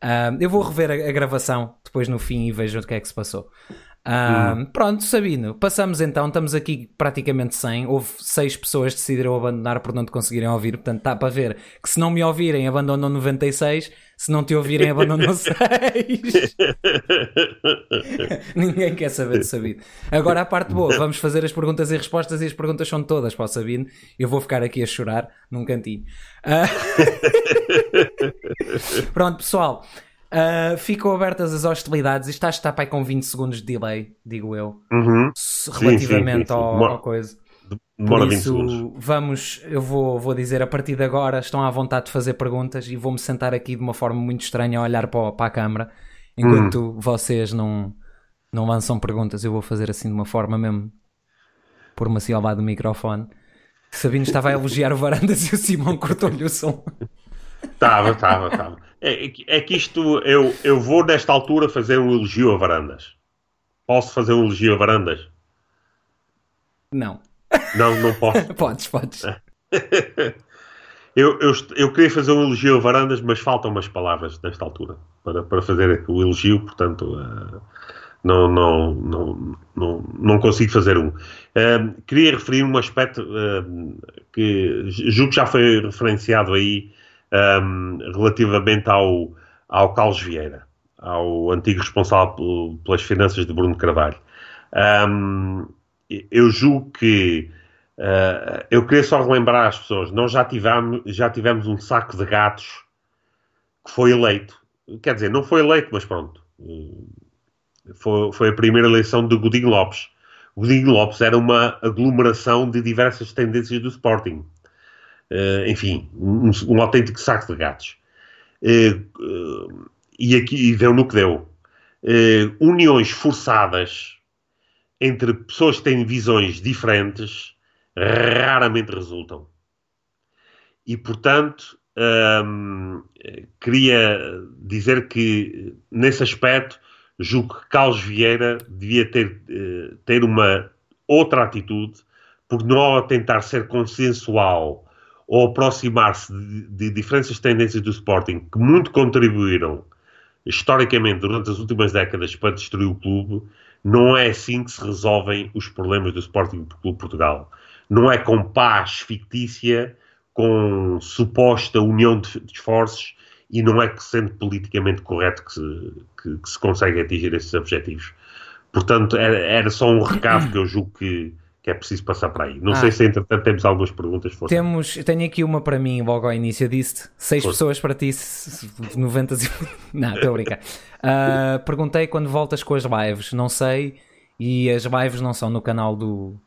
Speaker 1: Ah, eu vou rever a, a gravação depois no fim e vejo o que é que se passou. Ah, Pronto, Sabino, passamos então, estamos aqui praticamente 100. Houve 6 pessoas que decidiram abandonar por não te conseguirem ouvir, portanto está para ver que se não me ouvirem, abandonam 96, se não te ouvirem, abandonam 6. Ninguém quer saber de Sabino. Agora a parte boa, vamos fazer as perguntas e respostas e as perguntas são todas para o Sabino. Eu vou ficar aqui a chorar num cantinho. Ah, Pronto, pessoal. Ah, ficam abertas as hostilidades. Isto acho que está para com 20 segundos de delay, digo eu,
Speaker 2: Uhum.
Speaker 1: se-
Speaker 2: sim,
Speaker 1: relativamente
Speaker 2: sim, sim.
Speaker 1: Ao,
Speaker 2: Demora-
Speaker 1: ao coisa.
Speaker 2: Demora
Speaker 1: Por
Speaker 2: 20
Speaker 1: isso,
Speaker 2: segundos.
Speaker 1: vamos, eu vou, vou dizer a partir de agora, estão à vontade de fazer perguntas e vou-me sentar aqui de uma forma muito estranha a olhar para, para a câmara enquanto vocês não, não lançam perguntas. Eu vou fazer assim de uma forma mesmo por uma assim ao lado do microfone. Sabino estava a elogiar o Varandas e o Simão cortou-lhe o som.
Speaker 2: Estava, estava, estava. É, é que- é que isto, eu, eu vou nesta altura fazer um elogio a varandas. Posso fazer um elogio a varandas?
Speaker 1: Não,
Speaker 2: Não, não posso.
Speaker 1: podes, podes.
Speaker 2: Eu, eu, eu queria fazer um elogio a varandas, mas faltam umas palavras nesta altura para, para fazer o elogio, portanto eh, não, não, não, não, não consigo fazer um. Eh, queria referir um aspecto eh, que julgo que já foi referenciado aí eh, relativamente ao, ao Carlos Vieira, ao antigo responsável pel- pelas finanças de Bruno Carvalho. Um, eu julgo que uh, eu queria só relembrar às pessoas, nós já tivemos, já tivemos um saco de gatos que foi eleito. Quer dizer, não foi eleito, mas pronto. Foi, foi a primeira eleição de Godinho Lopes. Godinho Lopes era uma aglomeração de diversas tendências do Sporting. Uh, enfim, um, um autêntico saco de gatos. Uh, uh, e aqui deu no que deu. Uniões forçadas entre pessoas que têm visões diferentes raramente resultam. E, portanto, hum, queria dizer que, nesse aspecto, julgo que Carlos Vieira devia ter, eh, ter uma outra atitude, por não tentar ser consensual ou aproximar-se de, de diferentes tendências do Sporting que muito contribuíram historicamente durante as últimas décadas para destruir o clube, não é assim que se resolvem os problemas do Sporting Clube Portugal. Não é com paz fictícia, com suposta união de esforços e não é que sendo politicamente correto que se, que, que se consegue atingir esses objetivos. Portanto, era, era só um recado que eu julgo que, que é preciso passar para aí. Não
Speaker 1: Ah.
Speaker 2: sei se, entretanto, temos algumas perguntas. Força.
Speaker 1: Temos, tenho aqui uma para mim logo ao início disse seis
Speaker 2: Força.
Speaker 1: pessoas para ti, s- s- 90 e... Não, estou a brincar. Ah, perguntei quando voltas com as lives, não sei, e as lives não são no canal do,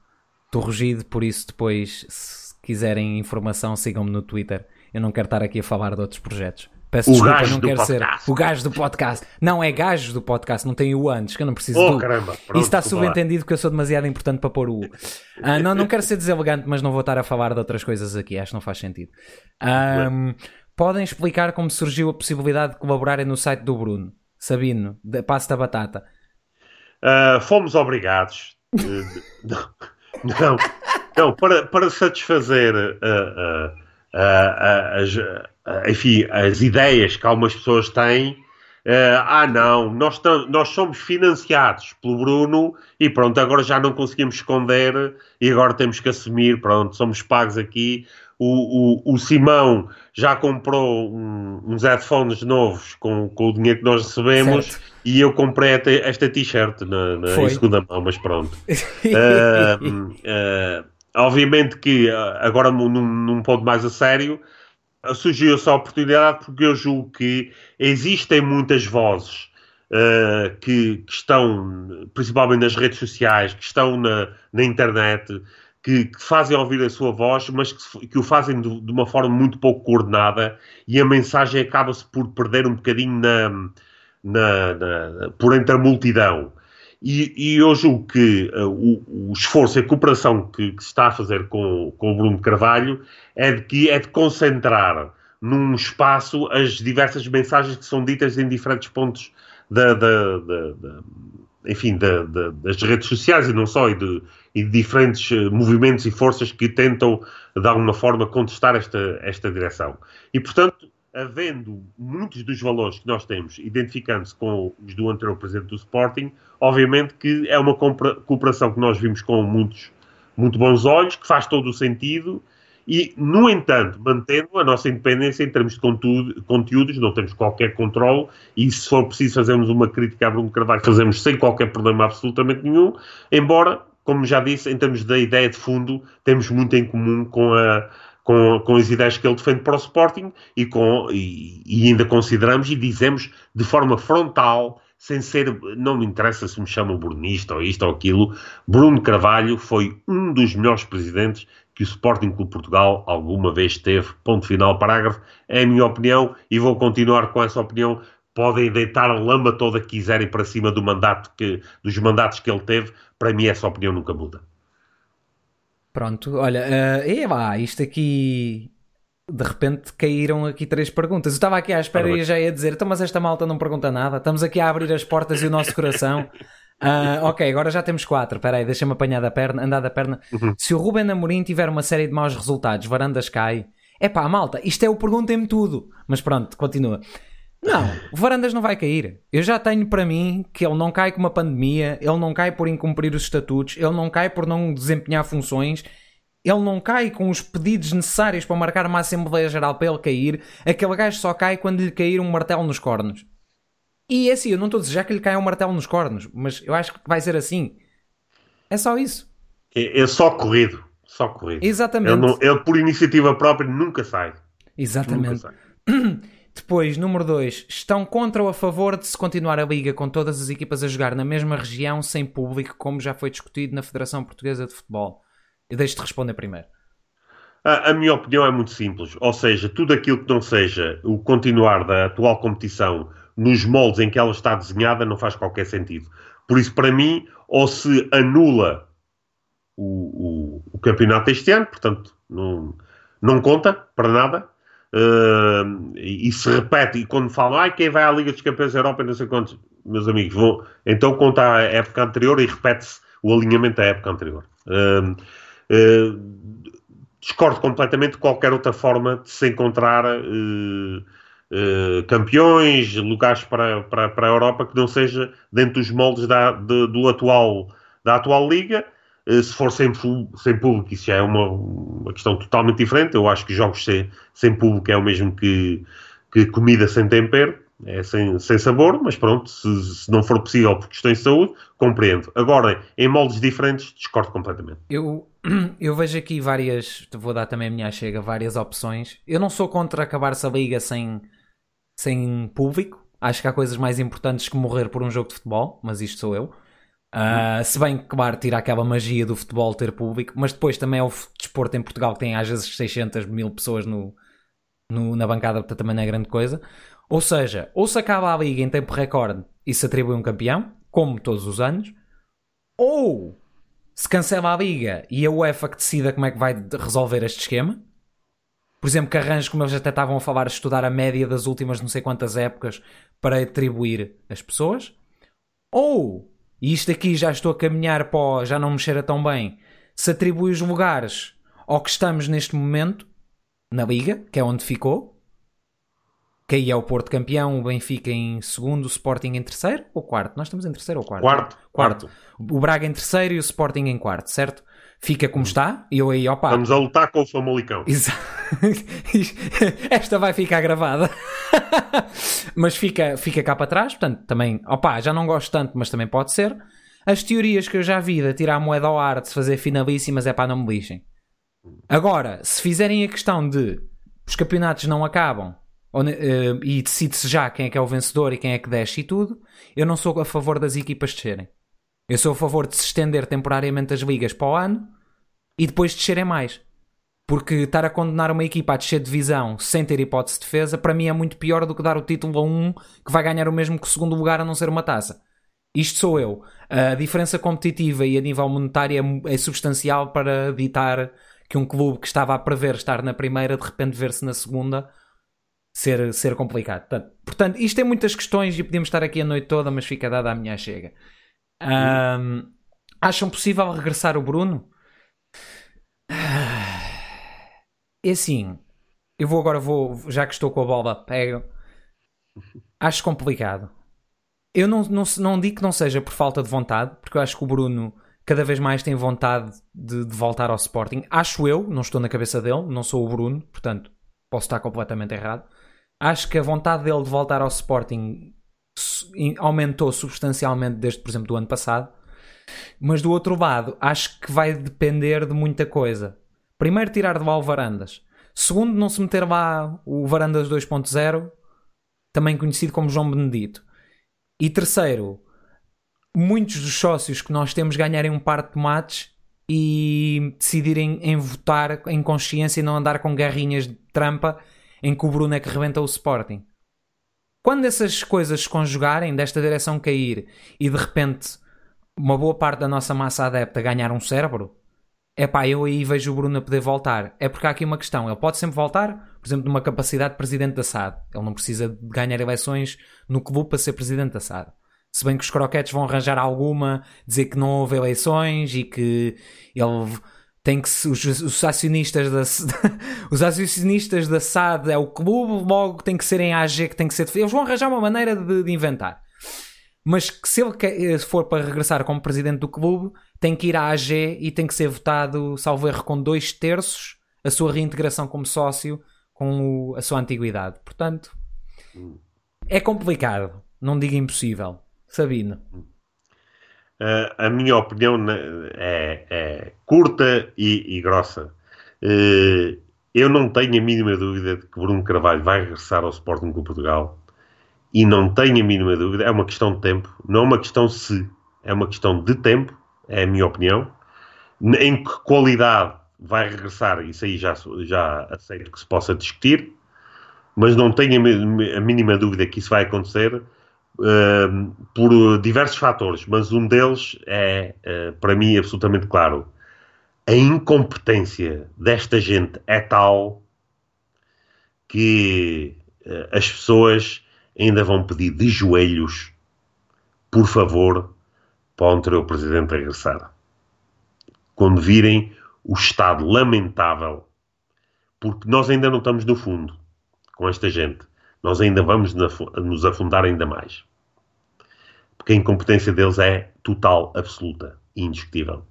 Speaker 1: do Rugido, por isso depois, se quiserem informação, sigam-me no Twitter. Eu não quero estar aqui a falar de outros projetos. Peço
Speaker 2: O
Speaker 1: desculpa,
Speaker 2: gajo
Speaker 1: não
Speaker 2: do
Speaker 1: quero ser
Speaker 2: podcast.
Speaker 1: o gajo do podcast. Não, é gajos do podcast, não tem o antes, que eu não preciso
Speaker 2: Oh,
Speaker 1: do.
Speaker 2: caramba, pronto,
Speaker 1: Isso está
Speaker 2: lá.
Speaker 1: subentendido que eu sou demasiado importante para pôr o U. Ah, não, não quero ser deselegante, mas não vou estar a falar de outras coisas aqui, acho que não faz sentido. Ahm, podem explicar como surgiu a possibilidade de colaborarem no site do Bruno? Sabino, da Passo da Batata.
Speaker 2: Uh, fomos obrigados. uh, não, não, não, para, para satisfazer uh, uh, uh, uh, as, enfim, as ideias que algumas pessoas têm, Uh, ah, não, nós, nós somos financiados pelo Bruno e pronto, agora já não conseguimos esconder e agora temos que assumir, pronto, somos pagos aqui. O, o, o Simão já comprou um, uns headphones novos com, com o dinheiro que nós recebemos certo. e eu comprei esta t-shirt na, na em segunda mão, mas pronto. uh, uh, obviamente que agora num, num ponto mais a sério, surgiu essa oportunidade porque eu julgo que existem muitas vozes uh, que, que, estão, principalmente nas redes sociais, que estão na, na internet, que, que, fazem ouvir a sua voz, mas que, que o fazem de, de, uma forma muito pouco coordenada e a mensagem acaba-se por perder um bocadinho na, na, na, por entre a multidão. E, e eu julgo que uh, o, o, esforço e a cooperação que, que, se está a fazer com, com o Bruno Carvalho é de que é de concentrar num espaço as diversas mensagens que são ditas em diferentes pontos da, da, da, da enfim, das redes sociais e não só, e de, e de diferentes uh, movimentos e forças que tentam, de alguma forma, contestar esta, esta direção. E, portanto, havendo muitos dos valores que nós temos, identificando-se com os do anterior presidente do Sporting, obviamente que é uma cooperação que nós vimos com muitos, muito bons olhos, que faz todo o sentido, e, no entanto, mantendo a nossa independência em termos de conteúdos, não temos qualquer controle, e se for preciso fazermos uma crítica a Bruno Carvalho, fazemos sem qualquer problema absolutamente nenhum, embora, como já disse, em termos da ideia de fundo, temos muito em comum com a com, com as ideias que ele defende para o Sporting e, com, e, e ainda consideramos e dizemos de forma frontal sem ser, não me interessa se me chamam brunista ou isto ou aquilo, Bruno Carvalho foi um dos melhores presidentes que o Sporting Clube Portugal alguma vez teve. Ponto final, parágrafo. É a minha opinião e vou continuar com essa opinião. Podem deitar a lama toda que quiserem para cima do mandato que, dos mandatos que ele teve. Para mim, essa opinião nunca muda.
Speaker 1: Pronto, olha, uh, e vá, isto aqui de repente caíram aqui três perguntas. Eu estava aqui à espera e já ia dizer, então, mas esta malta não pergunta nada, estamos aqui a abrir as portas e o nosso coração. Uh, ok, agora já temos quatro. Espera aí, deixa-me apanhar da perna, andar da perna. Uhum. Se o Ruben Amorim tiver uma série de maus resultados, varandas cai. É pá, malta, isto é o perguntem-me tudo. Mas pronto, continua. Não, o Varandas não vai cair. Eu já tenho para mim que ele não cai com uma pandemia, ele não cai por incumprir os estatutos, ele não cai por não desempenhar funções, ele não cai com os pedidos necessários para marcar uma Assembleia Geral para ele cair. Aquele gajo só cai quando lhe cair um martelo nos cornos. E é assim, eu não estou a já que lhe cai um martelo nos cornos, mas eu acho que vai ser assim. É só isso.
Speaker 2: É, é só corrido. Só corrido.
Speaker 1: Exatamente.
Speaker 2: Ele, não, ele, por iniciativa própria nunca sai.
Speaker 1: Exatamente. Nunca sai. Depois, número 2, estão contra ou a favor de se continuar a liga com todas as equipas a jogar na mesma região sem público, como já foi discutido na Federação Portuguesa de Futebol? Eu deixo-te responder primeiro.
Speaker 2: A, a, minha opinião é muito simples, ou seja, tudo aquilo que não seja o continuar da atual competição nos moldes em que ela está desenhada não faz qualquer sentido. Por isso, para mim, ou se anula o, o, o campeonato este ano, portanto, não, não conta para nada, Uh, e, se repete, e quando falam, ai, quem vai à Liga dos Campeões da Europa, não sei quantos, meus amigos, vão, então conta a época anterior e repete-se o alinhamento da época anterior. Uh, uh, discordo completamente de qualquer outra forma de se encontrar campeões, lugares para, para, para a Europa que não seja dentro dos moldes da, de, do atual, da atual Liga eh, se for sem, sem público, isso já é uma, uma questão totalmente diferente. Eu acho que jogos sem, sem público é o mesmo que, que comida sem tempero, é sem, sem sabor, mas pronto, se, se, não for possível por questões de saúde, compreendo. Agora, em moldes diferentes, discordo completamente.
Speaker 1: Eu, eu vejo aqui várias, vou dar também a minha chega, várias opções. Eu não sou contra acabar-se a liga sem, sem público. Acho que há coisas mais importantes que morrer por um jogo de futebol, mas isto sou eu. Uh, se bem que, claro, tira aquela magia do futebol ter público, mas depois também é o desporto em Portugal que tem às vezes 600 mil pessoas no, no, na bancada, portanto também não é grande coisa. Ou seja, ou se acaba a liga em tempo recorde e se atribui um campeão, como todos os anos, ou se cancela a liga e a UEFA que decida como é que vai resolver este esquema. Por exemplo, que arranjo, como eles até estavam a falar, estudar a média das últimas não sei quantas épocas para atribuir as pessoas. Ou e isto aqui já estou a caminhar para já não me cheira tão bem, se atribui os lugares ao que estamos neste momento, na Liga, que é onde ficou, que aí é o Porto campeão, o Benfica em segundo, o Sporting em terceiro ou quarto? Nós estamos em terceiro ou quarto?
Speaker 2: Quarto.
Speaker 1: Quarto. O Braga em terceiro e o Sporting em quarto, certo? Fica como está e eu aí, opa.
Speaker 2: Estamos a lutar com o Famalicão.
Speaker 1: Exato. Esta vai ficar gravada. mas fica, fica cá para trás, portanto, também, opa, já não gosto tanto, mas também pode ser. As teorias que eu já vi de tirar a moeda ao ar, de se fazer finalíssimas, é para não me lixem. Agora, se fizerem a questão de os campeonatos não acabam ou, uh, e decide-se já quem é que é o vencedor e quem é que desce e tudo, eu não sou a favor das equipas descerem. Eu sou a favor de se estender temporariamente as ligas para o ano e depois descerem mais. Porque estar a condenar uma equipa a descer de divisão sem ter hipótese de defesa, para mim é muito pior do que dar o título a um que vai ganhar o mesmo que o segundo lugar a não ser uma taça. Isto sou eu. A diferença competitiva e a nível monetário é, é substancial para evitar que um clube que estava a prever estar na primeira de repente ver-se na segunda ser, ser complicado. Portanto, portanto, isto tem muitas questões e podíamos estar aqui a noite toda, mas fica dada a minha chega. Um, acham possível regressar o Bruno? É assim, eu vou agora, vou, já que estou com a bola, pego. Acho complicado. Eu não, não, não digo que não seja por falta de vontade, porque eu acho que o Bruno cada vez mais tem vontade de, de, voltar ao Sporting. Acho eu, não estou na cabeça dele, não sou o Bruno, portanto posso estar completamente errado. Acho que a vontade dele de voltar ao Sporting aumentou substancialmente desde, por exemplo, do ano passado. Mas do outro lado, acho que vai depender de muita coisa. Primeiro, tirar de lá o Varandas. Segundo, não se meter lá o Varandas 2.0, também conhecido como João Benedito. E terceiro, muitos dos sócios que nós temos ganharem um par de tomates e decidirem em votar em consciência e não andar com garrinhas de trampa em que o Bruno é que rebenta o Sporting. Quando essas coisas se conjugarem, desta direção cair e de repente uma boa parte da nossa massa adepta ganhar um cérebro, é pá, eu aí vejo o Bruno a poder voltar. É porque há aqui uma questão: ele pode sempre voltar, por exemplo, numa capacidade de presidente da SAD. Ele não precisa de ganhar eleições no clube para ser presidente da SAD. Se bem que os croquetes vão arranjar alguma, dizer que não houve eleições e que ele tem que os, os acionistas da os acionistas da SAD é o clube, logo tem que ser em AG que tem que ser eles vão arranjar uma maneira de, de inventar. Mas que se ele for para regressar como presidente do clube, tem que ir à AG e tem que ser votado, salvo erro, com dois terços a sua reintegração como sócio com o, a sua antiguidade. Portanto, é complicado. Não digo impossível. Sabino.
Speaker 2: Uh, a minha opinião é, é curta e, e grossa. Uh, eu não tenho a mínima dúvida de que Bruno Carvalho vai regressar ao Sporting Clube Portugal e não tenho a mínima dúvida, é uma questão de tempo, não é uma questão se, é uma questão de tempo, é a minha opinião. Em que qualidade vai regressar, isso aí já, já aceito que se possa discutir, mas não tenho a mínima dúvida que isso vai acontecer uh, por diversos fatores, mas um deles é, uh, para mim, absolutamente claro. A incompetência desta gente é tal que uh, as pessoas ainda vão pedir de joelhos, por favor, para o anterior presidente regressar. Quando virem o estado lamentável, porque nós ainda não estamos no fundo com esta gente nós ainda vamos nos afundar ainda mais. Porque a incompetência deles é total, absoluta e indiscutível.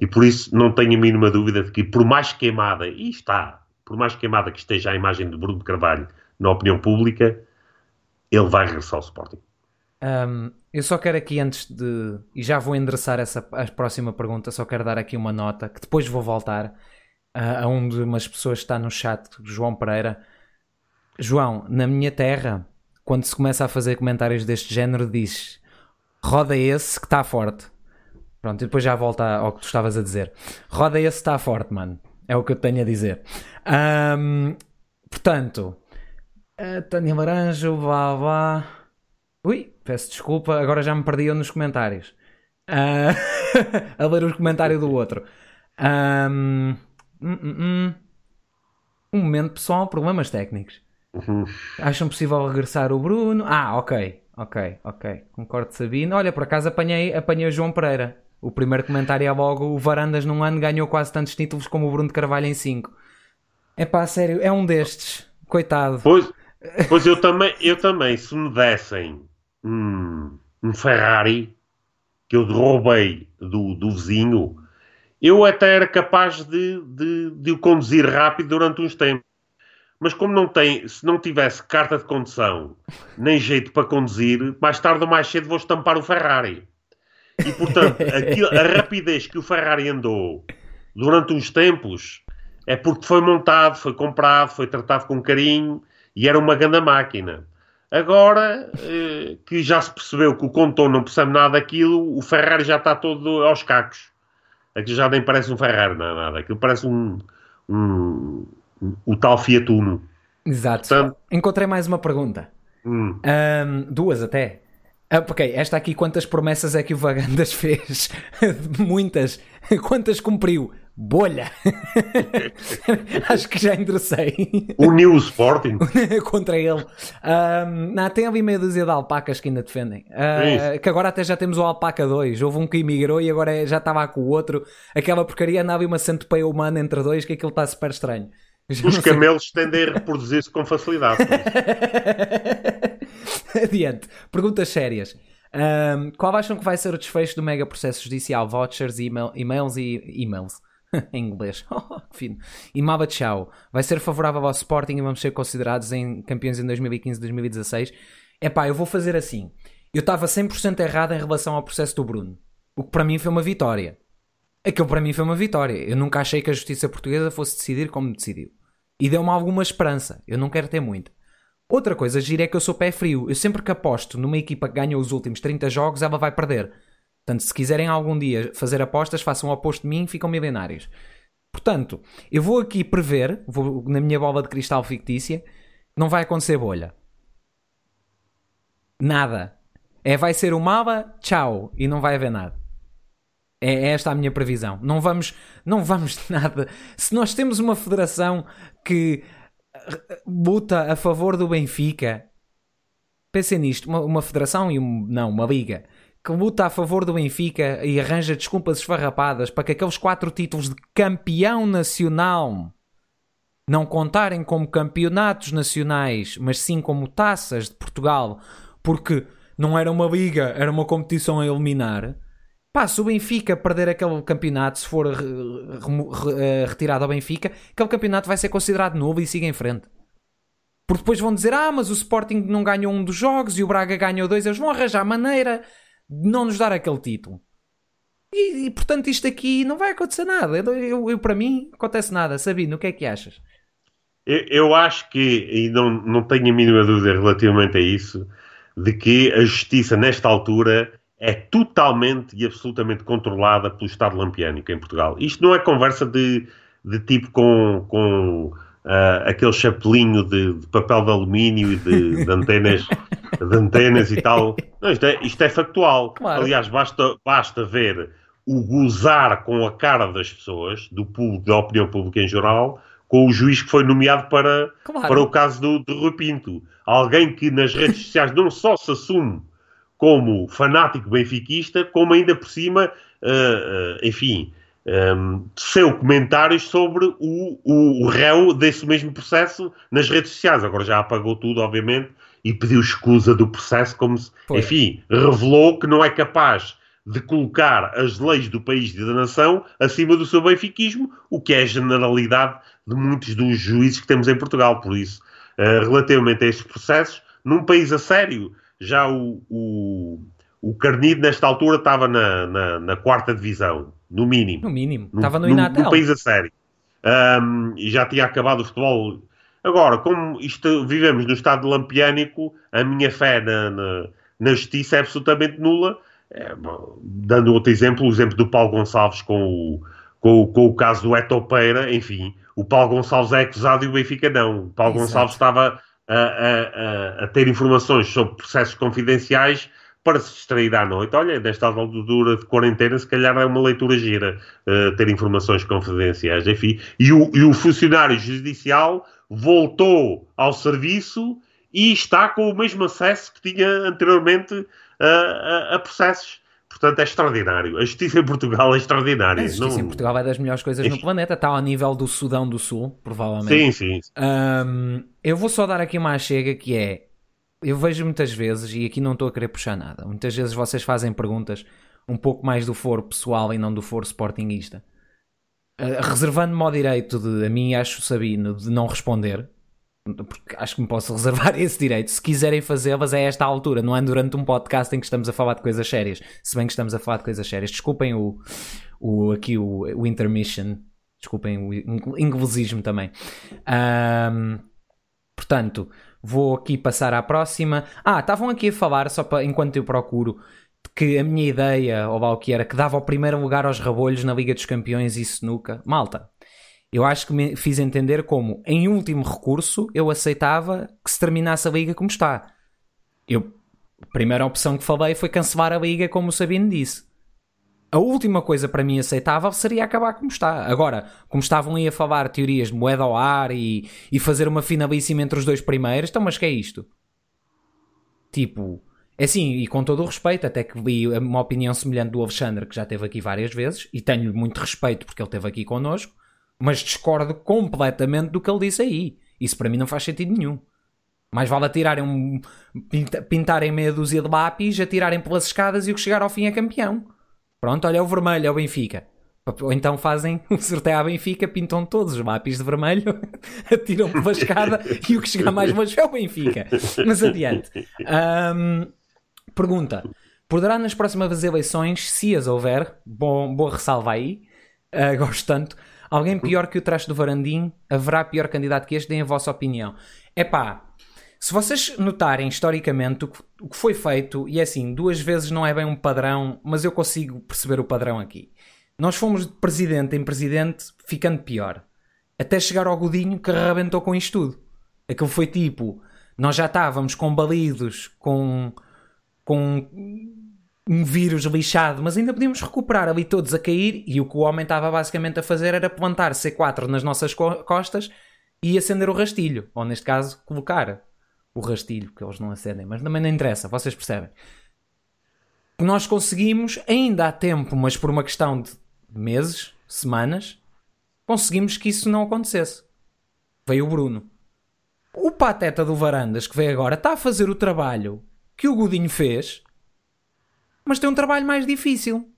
Speaker 2: E por isso não tenho a mínima dúvida de que, por mais queimada, e está, por mais queimada que esteja a imagem de Bruno Carvalho na opinião pública, ele vai regressar ao Sporting.
Speaker 1: Um, eu só quero aqui, antes de. E já vou endereçar essa a próxima pergunta, só quero dar aqui uma nota que depois vou voltar a, a um de umas pessoas que está no chat, João Pereira João, na minha terra, quando se começa a fazer comentários deste género, diz roda esse que está forte. Pronto, e depois já volta ao que tu estavas a dizer. Roda esse está forte, mano. É o que eu tenho a dizer. Um, portanto, Tânia Laranjo, vá, vá. Ui, peço desculpa, agora já me perdi nos comentários. Uh, a ler os comentários do outro. Um, um, um. um momento pessoal, problemas técnicos. Uhum. Acham possível regressar o Bruno? Ah, ok, ok, ok. Concordo, Sabino. Olha, por acaso apanhei, apanhei o João Pereira. O primeiro comentário é logo: o Varandas num ano ganhou quase tantos títulos como o Bruno de Carvalho em 5. É pá, sério, é um destes. Coitado.
Speaker 2: Pois, Pois eu também, eu também, se me dessem um, um Ferrari que eu derrubei do, do vizinho, eu até era capaz de, de, de o conduzir rápido durante uns tempos. Mas como não tem, se não tivesse carta de condução, nem jeito para conduzir, mais tarde ou mais cedo vou estampar o Ferrari. E portanto, aquilo, a rapidez que o Ferrari andou durante uns tempos é porque foi montado, foi comprado, foi tratado com carinho e era uma grande máquina. Agora eh, que já se percebeu que o condutor não percebe nada daquilo, o Ferrari já está todo aos cacos. Aquilo já nem parece um Ferrari, não é nada. Aquilo parece um, um o tal Fiat Uno.
Speaker 1: Exato. Portanto, Encontrei mais uma pergunta. Hum. Um, duas até. Ah, ok, esta aqui, quantas promessas é que o Vagandas fez? Muitas. Quantas cumpriu? bolha. Acho que já enderecei.
Speaker 2: O New Sporting.
Speaker 1: Contra ele. Um, não, tem ali meia dúzia de alpacas que ainda defendem. Uh, que agora até já temos o Alpaca 2. Houve um que emigrou e agora é, já estava com o outro. Aquela porcaria andava uma centopeia humana entre dois que aquilo está super estranho.
Speaker 2: Os camelos tendem a reproduzir-se com facilidade.
Speaker 1: Adiante. Perguntas sérias. Um, qual acham que vai ser o desfecho do mega processo judicial? Vouchers, email, e-mails e e-mails. em inglês. Oh, que fino. E Maba Tchau vai ser favorável ao Sporting e vamos ser considerados em campeões em 2015 2016. É pá, eu vou fazer assim. Eu estava 100% errado em relação ao processo do Bruno. O que para mim foi uma vitória. Aquilo para mim foi uma vitória. Eu nunca achei que a justiça portuguesa fosse decidir como decidiu. E deu-me alguma esperança. Eu não quero ter muita. Outra coisa gira é que eu sou pé frio. Eu sempre que aposto numa equipa que ganha os últimos 30 jogos, ela vai perder. Portanto, se quiserem algum dia fazer apostas, façam o oposto de mim e ficam milionários. Portanto, eu vou aqui prever, vou na minha bola de cristal fictícia, não vai acontecer bolha. Nada. É, vai ser o mala, tchau, e não vai haver nada. É, é esta a minha previsão. Não vamos, não vamos nada. Se nós temos uma federação que luta a favor do Benfica, pensem nisto, uma, uma federação e um, não, uma liga que luta a favor do Benfica e arranja desculpas esfarrapadas para que aqueles quatro títulos de campeão nacional não contarem como campeonatos nacionais, mas sim como taças de Portugal, porque não era uma liga, era uma competição a eliminar. Pá, se o Benfica perder aquele campeonato, se for eh, retirado ao Benfica, aquele campeonato vai ser considerado novo e siga em frente. Porque depois vão dizer, ah, mas o Sporting não ganhou um dos jogos e o Braga ganhou dois. Eles vão arranjar maneira não nos dar aquele título. E, e, portanto isto aqui não vai acontecer nada. Eu, eu, eu, para mim, acontece nada. Sabino, o que é que achas?
Speaker 2: Eu, eu acho que, e não, não tenho a mínima dúvida relativamente a isso, de que a justiça nesta altura é totalmente e absolutamente controlada pelo Estado lampiânico em Portugal. Isto não é conversa de, de tipo com, com uh, aquele chapelinho de, de, papel de alumínio e de, de antenas, de antenas e tal. Não, isto, é, isto é factual. Claro. Aliás, basta, basta ver o gozar com a cara das pessoas, do público, da opinião pública em geral, com o juiz que foi nomeado para, claro. para o caso do, do Rui Pinto. Alguém que nas redes sociais não só se assume como fanático benfiquista, como ainda por cima, uh, uh, enfim, um, seu comentários sobre o, o, o, réu desse mesmo processo nas redes sociais. Agora já apagou tudo, obviamente, e pediu escusa do processo, como se, Foi. enfim, revelou que não é capaz de colocar as leis do país e da nação acima do seu benfiquismo, o que é a generalidade de muitos dos juízes que temos em Portugal. Por isso, uh, relativamente a estes processos, num país a sério, já o, o, o Carnido, nesta altura, estava na, na, na quarta divisão no mínimo.
Speaker 1: No mínimo. Estava no, no Inatel.
Speaker 2: No país a sério. Um, e já tinha acabado o futebol. Agora, como isto, vivemos no estado lampiânico, a minha fé na, na, na justiça é absolutamente nula. É, bom, dando outro exemplo, o exemplo do Paulo Gonçalves com o, com, com o caso do Etopeira, enfim, o Paulo Gonçalves é acusado e o Benfica não. O Paulo Exato. Gonçalves estava a, a, a, ter informações sobre processos confidenciais para se distrair à noite. Olha, nesta altura de quarentena, se calhar é uma leitura gira uh, ter informações confidenciais, enfim. E o, e o funcionário judicial voltou ao serviço e está com o mesmo acesso que tinha anteriormente a, a processos. Portanto, é extraordinário. A justiça em Portugal é extraordinária.
Speaker 1: A justiça
Speaker 2: não...
Speaker 1: em Portugal é das melhores coisas no planeta. Está ao nível do Sudão do Sul, provavelmente.
Speaker 2: Sim, sim.
Speaker 1: Um, eu vou só dar aqui uma chega que é. Eu vejo muitas vezes, e aqui não estou a querer puxar nada, muitas vezes vocês fazem perguntas um pouco mais do foro pessoal e não do foro sportinguista. Uh, Reservando-me ao direito de, a mim acho Sabino, de não responder, porque acho que me posso reservar esse direito. Se quiserem fazê-las, é esta altura, não é durante um podcast em que estamos a falar de coisas sérias. Se bem que estamos a falar de coisas sérias, desculpem o, o aqui o, o intermission, desculpem o inglesismo também. Um, portanto, vou aqui passar à próxima. Ah, estavam aqui a falar, só para enquanto eu procuro, que a minha ideia, ou lá o que era, que dava o primeiro lugar aos rabolhos na Liga dos Campeões e isso. Malta, eu acho que me fiz entender como, em último recurso, eu aceitava que se terminasse a liga como está. Eu, a primeira opção que falei foi cancelar a liga, como o Sabino disse. A última coisa para mim aceitável seria acabar como está. Agora, como estavam aí a falar teorias de moeda ao ar e, e fazer uma finalíssima entre os dois primeiros, então, mas que é isto? Tipo, é assim, e com todo o respeito, até que vi uma opinião semelhante do Alexandre, que já esteve aqui várias vezes, e tenho muito respeito porque ele esteve aqui connosco mas discordo completamente do que ele disse aí. Isso para mim não faz sentido nenhum. Mais vale atirarem um. pintarem meia dúzia de lápis, atirarem pelas escadas e o que chegar ao fim é campeão. Pronto, olha, é o vermelho, é o Benfica. Ou então fazem o sorteio à Benfica, pintam todos os lápis de vermelho, atiram pela escada e o que chegar mais longe é o Benfica. Mas adiante. Um, pergunta: poderá nas próximas eleições, se as houver, bom, boa ressalva aí, uh, gosto tanto, Alguém pior que o traste do Varandim? Haverá pior candidato que este? Deem a vossa opinião. É pá, se vocês notarem historicamente o que, o que foi feito, e é assim, duas vezes não é bem um padrão, mas eu consigo perceber o padrão aqui. Nós fomos de presidente em presidente ficando pior. Até chegar ao Godinho que arrebentou com isto tudo. Aquilo foi tipo, nós já estávamos combalidos com, com um vírus lixado, mas ainda podíamos recuperar ali todos a cair e o que o homem estava basicamente a fazer era plantar C4 nas nossas co costas e acender o rastilho, ou neste caso colocar o rastilho, que eles não acendem, mas também não interessa, vocês percebem. Nós conseguimos, ainda há tempo, mas por uma questão de meses, semanas, conseguimos que isso não acontecesse. Veio o Bruno. O pateta do Varandas que veio agora está a fazer o trabalho que o Godinho fez mas tem um trabalho mais difícil.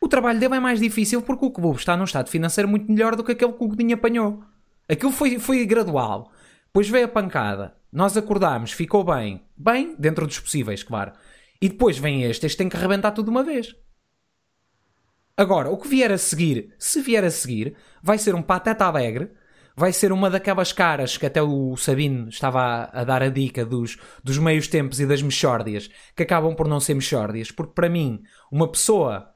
Speaker 1: O trabalho dele é mais difícil porque o clube está num estado financeiro muito melhor do que aquele que o Godinho apanhou. Aquilo foi, foi gradual. Depois veio a pancada. Nós acordámos, ficou bem. Bem, dentro dos possíveis, claro. E depois vem este, este tem que arrebentar tudo de uma vez. Agora, o que vier a seguir, se vier a seguir, vai ser um pateta alegre vai ser uma daquelas caras que até o Sabino estava a, a dar a dica dos, dos meios tempos e das mexórdias, que acabam por não ser mexórdias, porque para mim, uma pessoa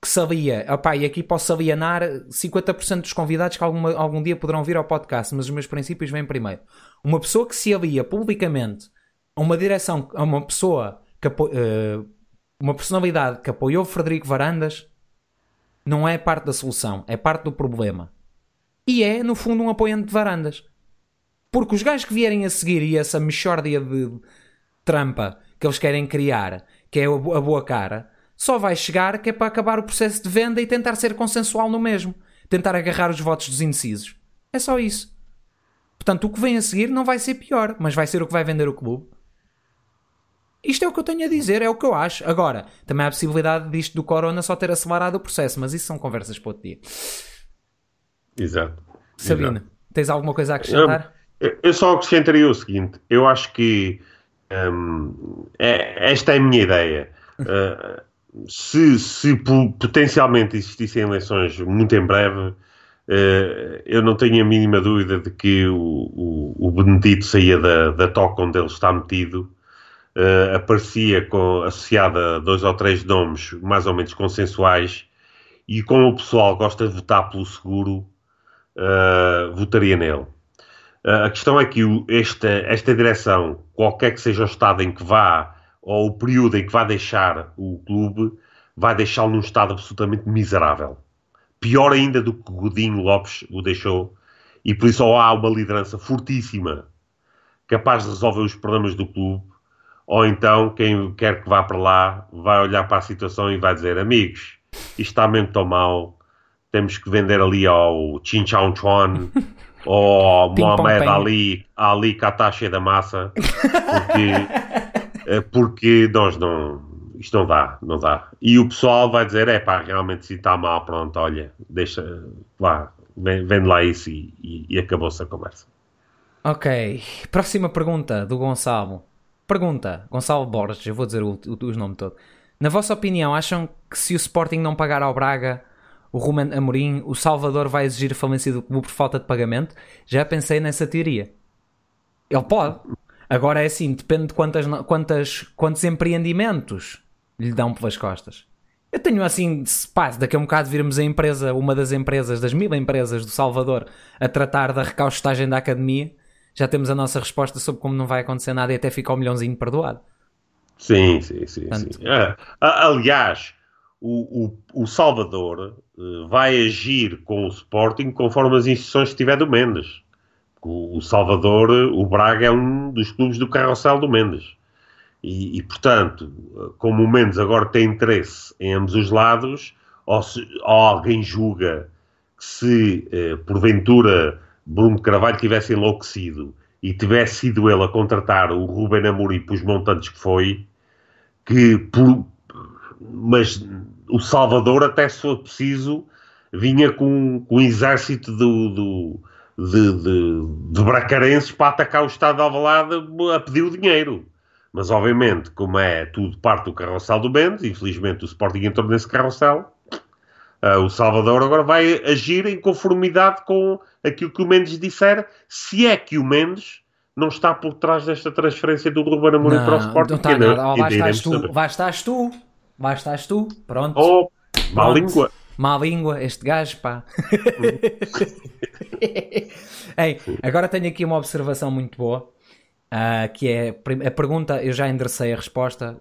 Speaker 1: que sabia, opá, e aqui posso alienar 50% dos convidados que alguma, algum dia poderão vir ao podcast, mas os meus princípios vêm primeiro. Uma pessoa que se alia publicamente a uma direção, a uma pessoa, que, uh, uma personalidade que apoiou Frederico Varandas, não é parte da solução, é parte do problema e é, no fundo, um apoiante de varandas. Porque os gajos que vierem a seguir e essa mexórdia de trampa que eles querem criar, que é a boa cara, só vai chegar que é para acabar o processo de venda e tentar ser consensual no mesmo. Tentar agarrar os votos dos indecisos. É só isso. Portanto, o que vem a seguir não vai ser pior, mas vai ser o que vai vender o clube. Isto é o que eu tenho a dizer, é o que eu acho. Agora, também há a possibilidade disto do Corona só ter acelerado o processo, mas isso são conversas para outro dia.
Speaker 2: Exato.
Speaker 1: Sabina, Exato. tens alguma coisa a acrescentar?
Speaker 2: Eu, eu só acrescentaria o seguinte: eu acho que um, é, esta é a minha ideia. Uh, se, se potencialmente existissem eleições muito em breve, uh, eu não tenho a mínima dúvida de que o, o, o Benedito saía da, da toca onde ele está metido. Uh, aparecia com, associada a dois ou três nomes mais ou menos consensuais e como o pessoal gosta de votar pelo seguro, uh, votaria nele. Uh, a questão é que o, esta, esta direção, qualquer que seja o estado em que vá, ou o período em que vá deixar o clube, vai deixá-lo num estado absolutamente miserável. Pior ainda do que Godinho Lopes o deixou, e por isso ou há uma liderança fortíssima, capaz de resolver os problemas do clube, ou então quem quer que vá para lá vai olhar para a situação e vai dizer: amigos, isto está mesmo tão mal, temos que vender ali ao Chin Chao Chuan ou ao Mohamed Ali, Ali Katashi da massa, porque, eh, porque nós não. Isto não dá, não dá. E o pessoal vai dizer: é pá, realmente se está mal, pronto, olha, deixa, vá, vende lá isso e, e, e acabou-se a conversa.
Speaker 1: Ok, próxima pergunta do Gonçalo. Pergunta, Gonçalo Borges, eu vou dizer o, o, o nome todo. Na vossa opinião, acham que se o Sporting não pagar ao Braga, o Rumen Amorim, o Salvador vai exigir falência do clube por falta de pagamento? Já pensei nessa teoria. Ele pode. Agora é assim, depende de quantas, quantas, quantos empreendimentos lhe dão pelas costas. Eu tenho assim, se pá, daqui a um bocado virmos a empresa, uma das empresas, das mil empresas do Salvador, a tratar da recaustagem da academia, já temos a nossa resposta sobre como não vai acontecer nada e até fica o um milhãozinho perdoado.
Speaker 2: Sim, sim, sim. sim. Ah, aliás, o, o, Salvador uh, vai agir com o Sporting conforme as instruções que tiver do Mendes. O, o, Salvador, o Braga é um dos clubes do carrossel do Mendes. E, e, portanto, como o Mendes agora tem interesse em ambos os lados, ou, se, ou alguém julga que se, eh, porventura, Bruno Carvalho tivesse enlouquecido e tivesse sido ele a contratar o Ruben Amorim pelos montantes que foi, que por, mas o Salvador até se for preciso vinha com, com um exército do, do de, de, de, bracarenses para atacar o Estado de Alvalade a pedir o dinheiro. Mas, obviamente, como é tudo parte do carrossel do Mendes, infelizmente o Sporting entrou nesse carrossel, uh, o Salvador agora vai agir em conformidade com aquilo que o Mendes disser, se é que o Mendes não está por trás desta transferência do Ruben Amorim para o Sporting.
Speaker 1: Não está nada. Oh, lá, estás tu, lá estás tu, lá estás tu, pronto.
Speaker 2: Oh, má língua.
Speaker 1: Má língua, este gajo, pá. Ei, agora tenho aqui uma observação muito boa, uh, que é a pergunta, eu já enderecei a resposta.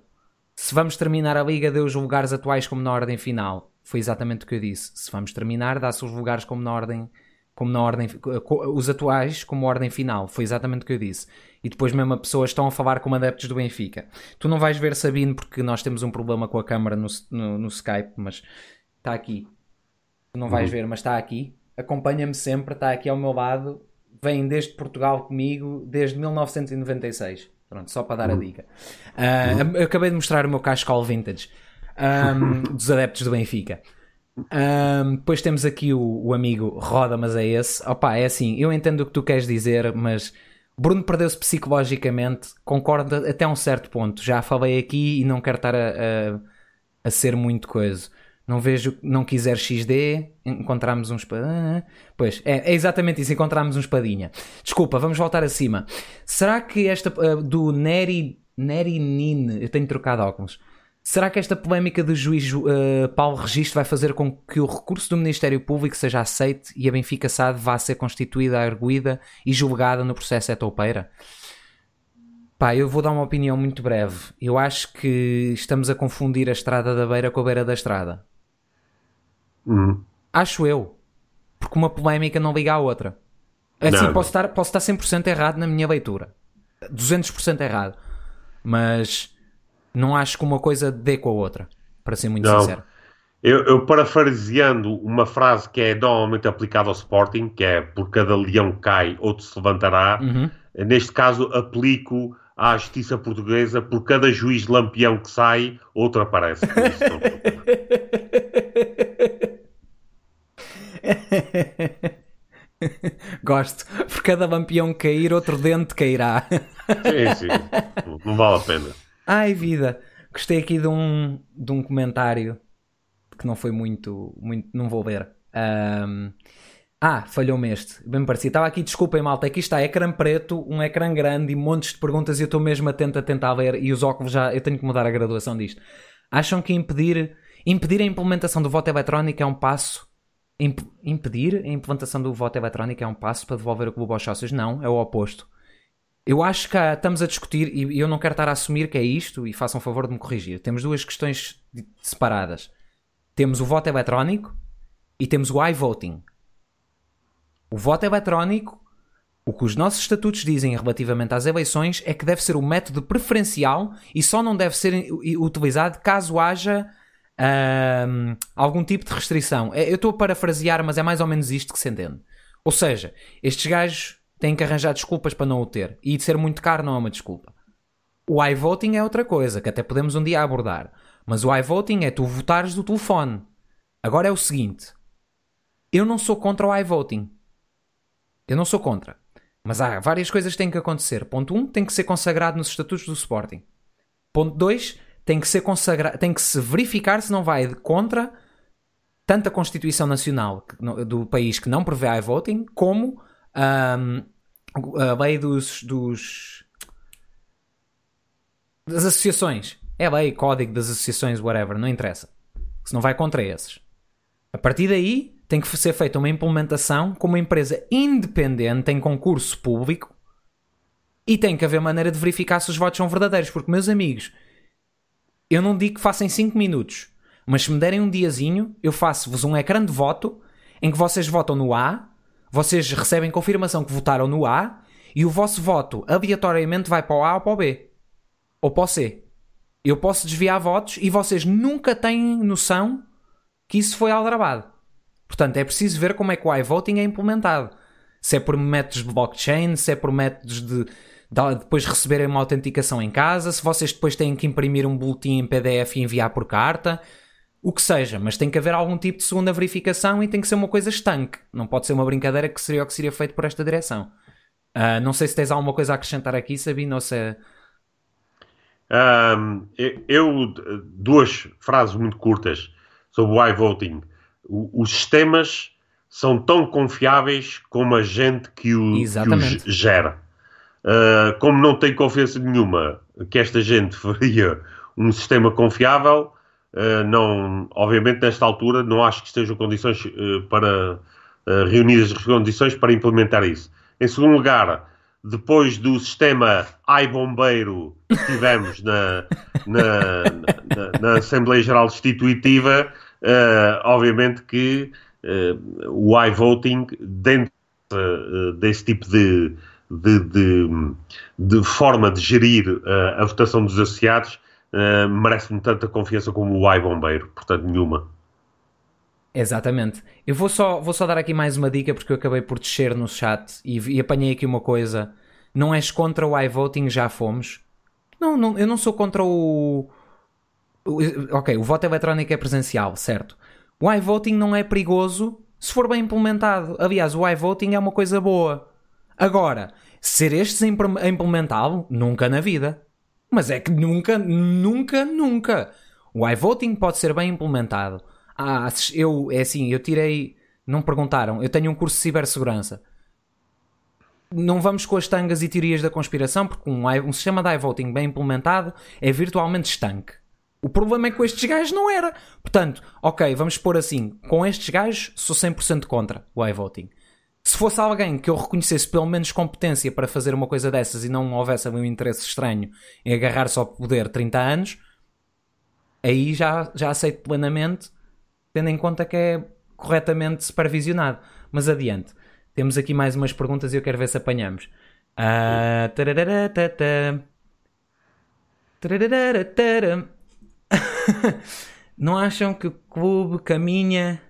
Speaker 1: Se vamos terminar a Liga, dê os lugares atuais como na ordem final. Foi exatamente o que eu disse. Se vamos terminar, dá-se os lugares como na ordem como na ordem os atuais como ordem final, foi exatamente o que eu disse. E depois mesmo as pessoas estão a falar como adeptos do Benfica. Tu não vais ver Sabino porque nós temos um problema com a câmara no, no, no Skype, mas está aqui. Tu não vais uhum. ver, mas está aqui. Acompanha-me sempre, está aqui ao meu lado. Vem desde Portugal comigo desde 1996. Pronto, só para dar a uhum. dica. Uh, eu acabei de mostrar o meu cascal vintage um, dos adeptos do Benfica. Um, depois temos aqui o, o, amigo Roda, mas é esse. Opa, é assim, eu entendo o que tu queres dizer, mas Bruno perdeu-se psicologicamente, concordo até um certo ponto. Já falei aqui e não quero estar a, a, a ser muito coisa. Não vejo, não quiser XD, encontramos um espadinha. Pois, é, é, exatamente isso, encontramos um espadinha. Desculpa, vamos voltar acima. Será que esta uh, do Neri, Neri Nin, eu tenho trocado óculos, Será que esta polémica do juiz uh, Paulo Registro vai fazer com que o recurso do Ministério Público seja aceite e a Benfica SAD vá ser constituída, arguída e julgada no processo etoupeira? Pá, eu vou dar uma opinião muito breve. Eu acho que estamos a confundir a estrada da beira com a beira da estrada.
Speaker 2: Uhum.
Speaker 1: Acho eu. Porque uma polémica não liga à outra. Assim, não. posso estar, posso estar 100% errado na minha leitura. 200% errado. Mas não acho que uma coisa dê com a outra, para ser muito não. sincero.
Speaker 2: Eu, eu, parafraseando uma frase que é normalmente aplicada ao Sporting, que é por cada leão cai, outro se levantará.
Speaker 1: Uhum.
Speaker 2: Neste caso, aplico à justiça portuguesa, por cada juiz lampião que sai, outro aparece.
Speaker 1: Gosto. Por cada lampião cair, outro dente cairá.
Speaker 2: sim, sim. Não vale a pena.
Speaker 1: Ai vida, gostei aqui de um, de um comentário que não foi muito, muito não vou ler. Um, ah, falhou-me este. Bem parecido. Estava aqui, desculpem malta, aqui está ecrã preto, um ecrã grande e montes de perguntas e eu estou mesmo atento a tentar ler e os óculos já, eu tenho que mudar a graduação disto. Acham que impedir, impedir a implementação do voto eletrónico é um passo Imp impedir a implementação do voto eletrónico é um passo para devolver o clube aos sócios? Não, é o oposto. Eu acho que estamos a discutir, e eu não quero estar a assumir que é isto, e façam favor de me corrigir. Temos duas questões separadas. Temos o voto eletrónico e temos o iVoting. O voto eletrónico O que os nossos estatutos dizem relativamente às eleições é que deve ser o método preferencial e só não deve ser utilizado caso haja um, algum tipo de restrição. É, eu estou a parafrasear, mas é mais ou menos isto que se entende. Ou seja, estes gajos têm que arranjar desculpas para não o ter. E de ser muito caro não é uma desculpa. O iVoting é outra coisa, que até podemos um dia abordar. Mas o iVoting é tu votares do telefone. Agora é o seguinte: eu não sou contra o iVoting. Eu não sou contra. Mas há várias coisas que têm que acontecer. Ponto 1, um, tem que ser consagrado nos estatutos do Sporting. Ponto 2, tem que ser consagrado, tem que se verificar se não vai contra tanto a Constituição Nacional do país que não prevê iVoting, como um, a lei dos, dos das associações. É lei, código das associações, whatever, não interessa. Se não vai contra esses. A partir daí, tem que ser feita uma implementação com uma empresa independente em concurso público e tem que haver maneira de verificar se os votos são verdadeiros. Porque, meus amigos, eu não digo que façam 5 minutos, mas se me derem um diazinho, eu faço-vos um ecrã de voto em que vocês votam no A, vocês recebem confirmação que votaram no A e o vosso voto aleatoriamente vai para o A ou para o B ou para o C. Eu posso desviar votos e vocês nunca têm noção que isso foi aldrabado. Portanto, é preciso ver como é que o iVoting é implementado. Se é por métodos de blockchain, se é por métodos de, de depois receberem uma autenticação em casa, se vocês depois têm que imprimir um boletim em PDF e enviar por carta, o que seja, mas tem que haver algum tipo de segunda verificação e tem que ser uma coisa estanque. Não pode ser uma brincadeira que seria o que seria feito por esta direção. Uh, não sei se tens alguma coisa a acrescentar aqui, Sabino, ou se. É-
Speaker 2: um, eu, duas frases muito curtas sobre o iVoting. Os sistemas são tão confiáveis como a gente que, o, que os gera. Uh, como não tenho confiança nenhuma que esta gente faria um sistema confiável, não, obviamente nesta altura não acho que estejam condições uh, para reunir as condições para implementar isso. Em segundo lugar, depois do sistema ai bombeiro que tivemos na, na, na, na Assembleia Geral Destituitiva, uh, obviamente que uh, o iVoting, dentro uh, desse tipo de, de, de, de, forma de gerir a votação dos associados, merece-me tanta confiança como o iBombeiro, portanto, nenhuma.
Speaker 1: Exatamente. Eu vou só, vou só dar aqui mais uma dica porque eu acabei por descer no chat e, e apanhei aqui uma coisa. Não és contra o iVoting, já fomos. Não, não, eu não sou contra o. Ok, o voto eletrónico é presencial, certo. O iVoting não é perigoso se for bem implementado. Aliás, o iVoting é uma coisa boa. Agora, ser estes a implementá-lo, nunca na vida. Mas é que nunca, nunca, nunca. O iVoting pode ser bem implementado ah, eu, é assim, eu tirei. Não perguntaram, eu tenho um curso de cibersegurança. Não vamos com as tangas e teorias da conspiração, porque um, um sistema de iVoting bem implementado é virtualmente estanque. O problema é que com estes gajos não era. Portanto, ok, vamos pôr assim: com estes gajos sou 100% contra o iVoting. Se fosse alguém que eu reconhecesse pelo menos competência para fazer uma coisa dessas e não houvesse um interesse estranho em agarrar-se ao poder 30 anos, aí já, já aceito plenamente tendo em conta que é corretamente supervisionado. Mas adiante. Temos aqui mais umas perguntas e eu quero ver se apanhamos. Uh, não acham que o clube caminha.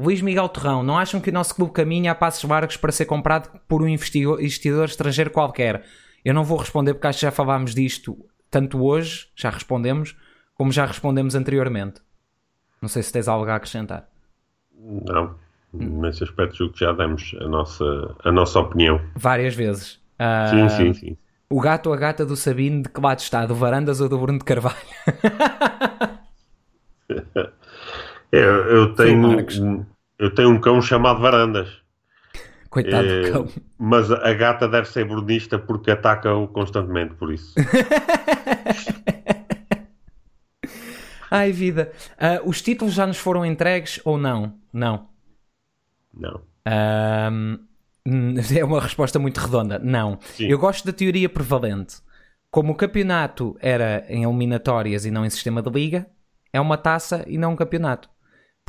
Speaker 1: Luís Miguel Torrão, não acham que o nosso clube caminha a passos largos para ser comprado por um investidor estrangeiro qualquer? Eu não vou responder porque acho que já falámos disto tanto hoje, já respondemos, como já respondemos anteriormente. Não sei se tens algo a acrescentar.
Speaker 2: Não, nesse aspecto julgo que já demos a nossa, a nossa opinião.
Speaker 1: Várias vezes. Uh,
Speaker 2: sim, sim, sim.
Speaker 1: O gato ou a gata do Sabino, de que lado está? Do Varandas ou do Bruno de Carvalho?
Speaker 2: eu, eu, tenho, eu tenho um cão chamado Varandas.
Speaker 1: Coitado é, do cão.
Speaker 2: Mas a gata deve ser brunista porque ataca-o constantemente, por isso.
Speaker 1: Ai, vida. Uh, os títulos já nos foram entregues ou não? Não.
Speaker 2: Não.
Speaker 1: Uh, é uma resposta muito redonda. Não. Sim. Eu gosto da teoria prevalente. Como o campeonato era em eliminatórias e não em sistema de liga, é uma taça e não um campeonato.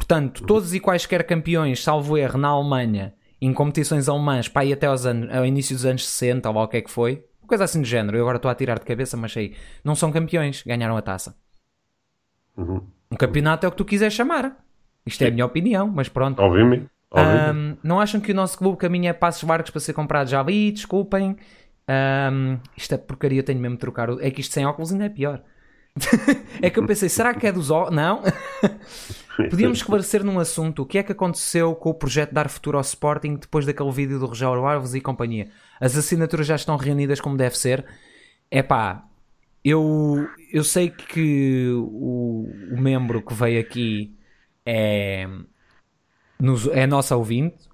Speaker 1: Portanto, todos e quaisquer campeões, salvo erro, na Alemanha em competições alemãs, pá, e até aos anos, ao início dos anos 60, ou lá o que é que foi, coisa assim do género, eu agora estou a tirar de cabeça, mas sei, não são campeões, ganharam a taça.
Speaker 2: Uhum.
Speaker 1: Um campeonato é o que tu quiseres chamar. Isto é a minha opinião, mas pronto.
Speaker 2: Obviamente.
Speaker 1: Um, não acham que o nosso clube caminha passos largos para ser comprado já ali? Desculpem. Um, isto é porcaria, tenho mesmo de trocar. É que isto sem óculos ainda é pior. é que eu pensei, será que é dos óculos? Não. Podíamos esclarecer num assunto o que é que aconteceu com o projeto dar futuro ao Sporting depois daquele vídeo do Rogério Alves e companhia. As assinaturas já estão reunidas como deve ser. É pá, eu, eu sei que o, o membro que veio aqui é, nos, é nosso ouvinte.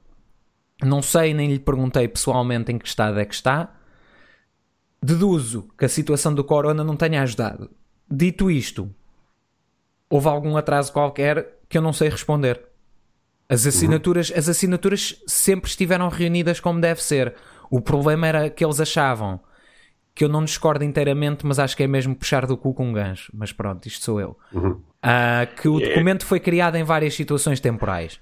Speaker 1: Não sei, nem lhe perguntei pessoalmente em que estado é que está. Deduzo que a situação do Corona não tenha ajudado. Dito isto, houve algum atraso qualquer que eu não sei responder. As assinaturas, as assinaturas sempre estiveram reunidas como deve ser. O problema era que eles achavam que eu não discordo inteiramente, mas acho que é mesmo puxar do cu com um gancho. Mas pronto, isto sou eu. Ah, que o documento foi criado em várias situações temporais.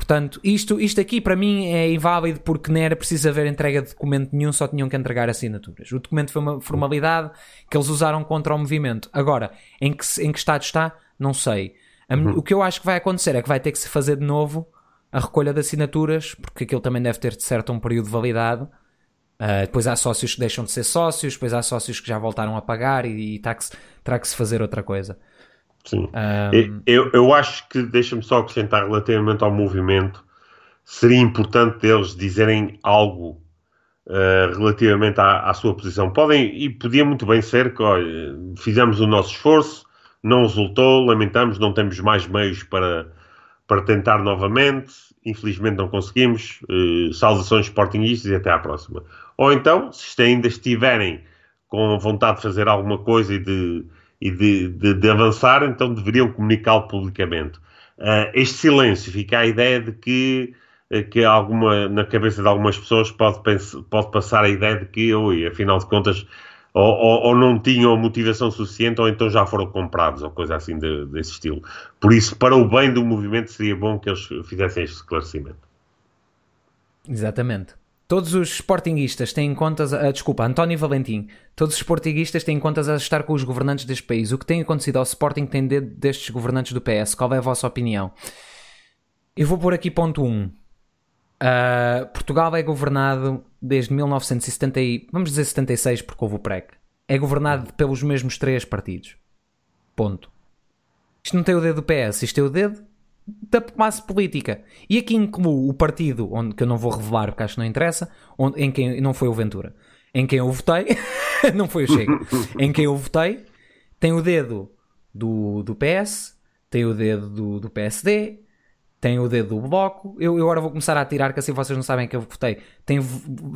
Speaker 1: Portanto, isto, isto aqui para mim é inválido porque nem era preciso haver entrega de documento nenhum, só tinham que entregar assinaturas. O documento foi uma formalidade que eles usaram contra o movimento. Agora, em que, em que estado está, não sei. A mi- O que eu acho que vai acontecer é que vai ter que se fazer de novo a recolha de assinaturas, porque aquilo também deve ter de certo um período de validade. Uh, depois há sócios que deixam de ser sócios, depois há sócios que já voltaram a pagar e, e tá que se- terá que se fazer outra coisa.
Speaker 2: Sim.
Speaker 1: Um,
Speaker 2: Eu, eu acho que, deixa-me só acrescentar relativamente ao movimento, seria importante eles dizerem algo uh, relativamente à, à sua posição. Podem, e podia muito bem ser que, olha, fizemos o nosso esforço, não resultou, lamentamos, não temos mais meios para, para tentar novamente, infelizmente não conseguimos, uh, saudações sportingistas e até à próxima. Ou então, se ainda estiverem com vontade de fazer alguma coisa e de, e de, de, de avançar, então deveriam comunicá-lo publicamente. Uh, este silêncio fica a ideia de que, uh, que alguma, na cabeça de algumas pessoas pode, pensar, pode passar a ideia de que, oi, afinal de contas, ou, ou, ou, não tinham motivação suficiente, ou então já foram comprados, ou coisa assim de, desse estilo. Por isso, para o bem do movimento, seria bom que eles fizessem este esclarecimento.
Speaker 1: Exatamente. Todos os sportinguistas têm contas. A, desculpa, António Valentim. Todos os sportinguistas têm contas a estar com os governantes deste país. O que tem acontecido ao Sporting tem dedo destes governantes do PS. Qual é a vossa opinião? Eu vou pôr aqui ponto 1. Uh, Portugal é governado desde 1970 e, vamos dizer 76 porque houve o PREC. É governado pelos mesmos três partidos. Ponto. Isto não tem o dedo do PS, isto tem o dedo da classe política. E aqui incluo o partido, onde, que eu não vou revelar porque acho que não interessa, onde, em quem não foi o Ventura. Em quem eu votei, não foi o Chega. em quem eu votei, tem o dedo do, do PS, tem o dedo do, do PSD, tem o dedo do Bloco. Eu, eu, agora vou começar a tirar, que assim vocês não sabem que eu votei. Tem o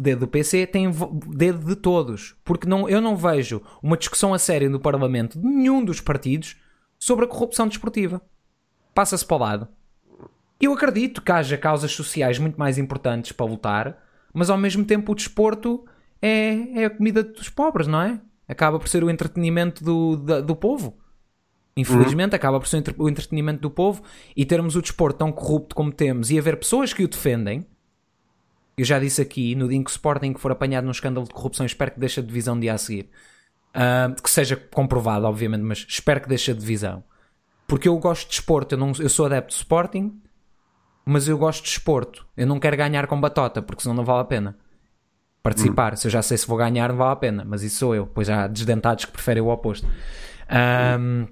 Speaker 1: dedo do PC, tem o dedo de todos. Porque não, eu não vejo uma discussão a sério no Parlamento de nenhum dos partidos sobre a corrupção desportiva. Passa-se para o lado. Eu acredito que haja causas sociais muito mais importantes para lutar, mas ao mesmo tempo o desporto é, é a comida dos pobres, não é? Acaba por ser o entretenimento do, do, do povo. Infelizmente, uhum. acaba por ser o entretenimento do povo e termos o desporto tão corrupto como temos e haver pessoas que o defendem. Eu já disse aqui, no dia em que o Sporting for apanhado num escândalo de corrupção, espero que deixe a divisão de a seguir. Uh, que seja comprovado, obviamente, mas espero que deixe a divisão. Porque eu gosto de desporto, eu, não, eu sou adepto de Sporting, mas eu gosto de desporto. Eu não quero ganhar com batota, porque senão não vale a pena participar. Hum. Se eu já sei se vou ganhar, não vale a pena, mas isso sou eu. Pois há desdentados que preferem o oposto. Um,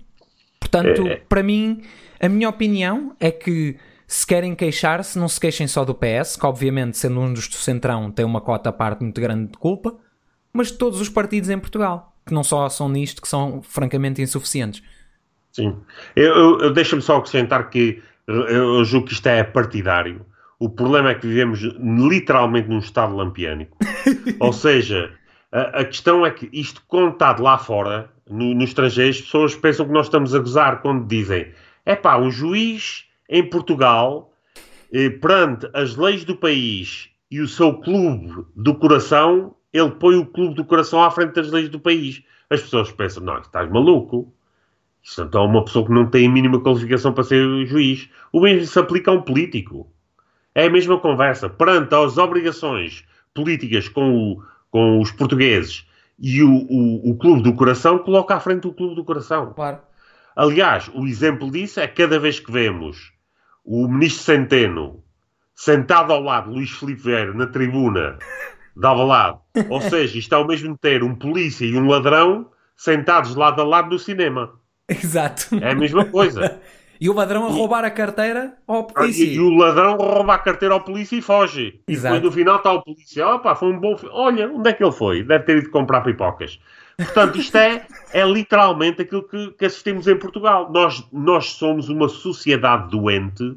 Speaker 1: portanto, é. para mim, a minha opinião é que se querem queixar-se, não se queixem só do PS, que obviamente, sendo um dos do Centrão, tem uma cota à parte muito grande de culpa, mas de todos os partidos em Portugal, que não só são nisto, que são francamente insuficientes.
Speaker 2: Sim. Eu, eu, eu deixa-me só acrescentar que eu julgo que isto é partidário. O problema é que vivemos literalmente num estado lampiânico. Ou seja, a, a, questão é que isto contado lá fora, no, no estrangeiro, as pessoas pensam que nós estamos a gozar quando dizem é pá, o juiz em Portugal, eh, perante as leis do país e o seu clube do coração, ele põe o clube do coração à frente das leis do país. As pessoas pensam, não, estás maluco. Isto então é uma pessoa que não tem a mínima qualificação para ser juiz. O mesmo se aplica a um político. É a mesma conversa. Perante as obrigações políticas com, o, com os portugueses e o, o, o, Clube do Coração, coloca à frente o Clube do Coração.
Speaker 1: Claro.
Speaker 2: Aliás, o exemplo disso é cada vez que vemos o Ministro Centeno sentado ao lado de Luís Filipe Vieira na tribuna dava lado. Ou seja, isto é o mesmo ter um polícia e um ladrão sentados lado a lado no cinema.
Speaker 1: Exato.
Speaker 2: É a mesma coisa.
Speaker 1: e o ladrão a roubar a carteira ao polícia.
Speaker 2: E, e, o ladrão rouba a carteira ao polícia e foge. Exato. E depois no final está o polícia. Opa, foi um bom. Olha, onde é que ele foi? Deve ter ido comprar pipocas. Portanto, isto é, é literalmente aquilo que, que assistimos em Portugal. Nós, nós somos uma sociedade doente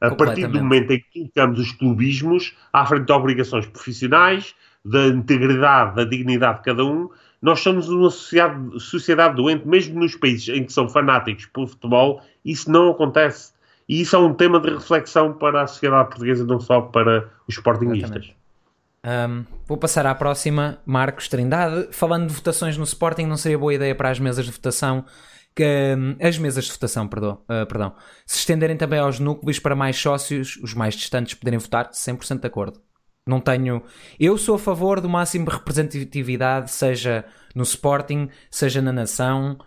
Speaker 2: a partir do momento em que colocamos os clubismos à frente de obrigações profissionais, da integridade, da dignidade de cada um, nós somos uma sociedade, sociedade doente, mesmo nos países em que são fanáticos por futebol, isso não acontece. E isso é um tema de reflexão para a sociedade portuguesa, não só para os sportingistas.
Speaker 1: Um, vou passar à próxima, Marcos Trindade. Falando de votações no Sporting, não seria boa ideia para as mesas de votação que as mesas de votação, perdão, uh, perdão, se estenderem também aos núcleos para mais sócios, os mais distantes poderem votar, 100% de acordo. Não tenho. Eu sou a favor do máximo de representatividade, seja no Sporting, seja na nação.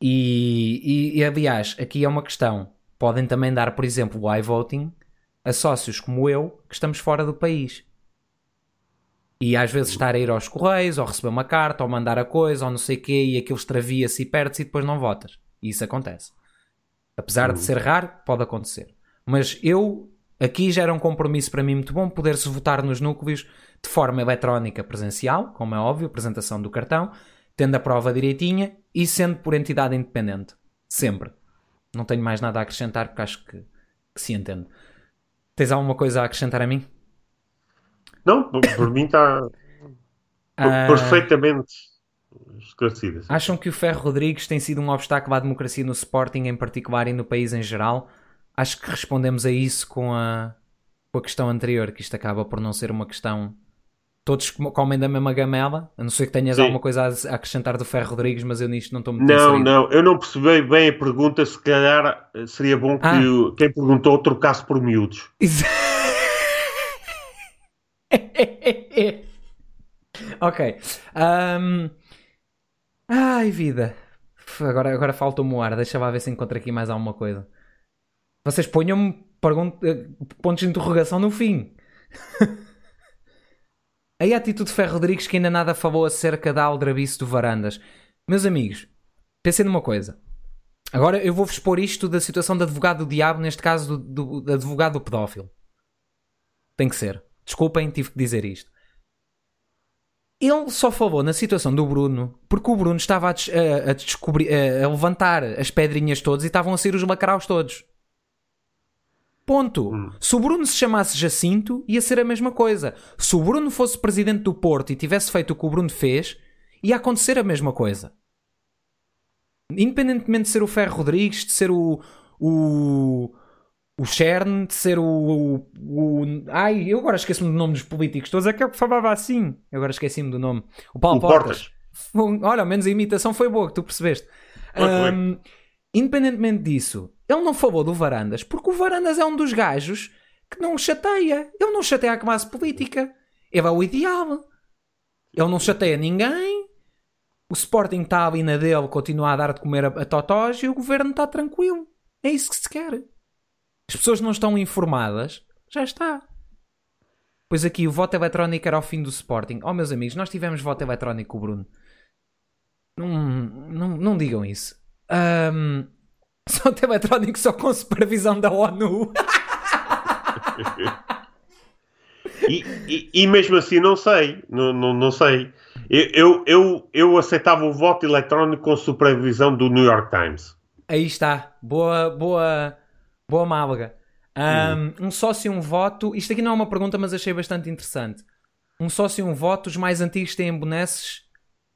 Speaker 1: E, e, e, aliás, aqui é uma questão. Podem também dar, por exemplo, o iVoting a sócios como eu, que estamos fora do país. E às vezes estar a ir aos correios, ou receber uma carta, ou mandar a coisa, ou não sei o quê, e aquilo extravia-se e perde-se e depois não votas. E isso acontece. Apesar uhum. de ser raro, pode acontecer. Mas eu, aqui já era um compromisso para mim muito bom poder-se votar nos núcleos de forma eletrónica presencial, como é óbvio, apresentação do cartão, tendo a prova direitinha e sendo por entidade independente. Sempre. Não tenho mais nada a acrescentar porque acho que, que se entende. Tens alguma coisa a acrescentar a mim?
Speaker 2: Não, por, por mim está uh, perfeitamente esclarecido.
Speaker 1: Acham que o Ferro Rodrigues tem sido um obstáculo à democracia no Sporting em particular e no país em geral? Acho que respondemos a isso com a, com a questão anterior, que isto acaba por não ser uma questão. Todos comem da mesma gamela, a não ser que tenhas Sim. alguma coisa a acrescentar do Ferro Rodrigues, mas eu nisto não estou muito
Speaker 2: Não, inserido. não, eu não percebi bem a pergunta. Se calhar seria bom que ah. quem perguntou trocasse por miúdos.
Speaker 1: Ok. Um... Ai, vida. Agora, agora falta-me o ar. Deixa lá ver se encontro aqui mais alguma coisa. Vocês ponham-me eh, pontos de interrogação no fim. Aí a atitude de Ferro Rodrigues que ainda nada falou acerca da aldrabice do Varandas. Meus amigos, pensem numa coisa. Agora eu vou-vos expor isto da situação do advogado do diabo, neste caso do, do, do advogado do pedófilo. Tem que ser. Desculpem, tive que dizer isto. Ele só falou na situação do Bruno porque o Bruno estava a, a, a, a, levantar as pedrinhas todas e estavam a sair os lacraus todos. Ponto. Hum. Se o Bruno se chamasse Jacinto, ia ser a mesma coisa. Se o Bruno fosse presidente do Porto e tivesse feito o que o Bruno fez, ia acontecer a mesma coisa. Independentemente de ser o Ferro Rodrigues, de ser o, o, o Chern de ser o, o, o, Ai, eu agora esqueço-me do nome dos políticos todos, é que eu falava assim. Eu agora esqueci-me do nome. O Paulo o Portas. Portas. Olha, ao menos a imitação foi boa, que tu percebeste. Um, independentemente disso, ele não falou do Varandas, porque o Varandas é um dos gajos que não chateia. Ele não chateia a classe política. Ele é o ideal. Ele não chateia ninguém. O Sporting está ali na dele, continua a dar de comer a, a totós e o governo está tranquilo. É isso que se quer as pessoas não estão informadas, já está. Pois aqui o voto eletrónico era ao fim do Sporting. Oh, meus amigos, nós tivemos voto eletrónico com o Bruno. Não, não, não digam isso. Um, voto eletrónico só com supervisão da ONU.
Speaker 2: e, e, e, mesmo assim, não sei. Não, não, não sei. Eu, eu, eu aceitava o voto eletrónico com supervisão do New York Times.
Speaker 1: Aí está. Boa, boa Boa Málaga. Um, um sócio e um voto. Isto aqui não é uma pergunta, mas achei bastante interessante. Um sócio e um voto, os mais antigos têm boneces,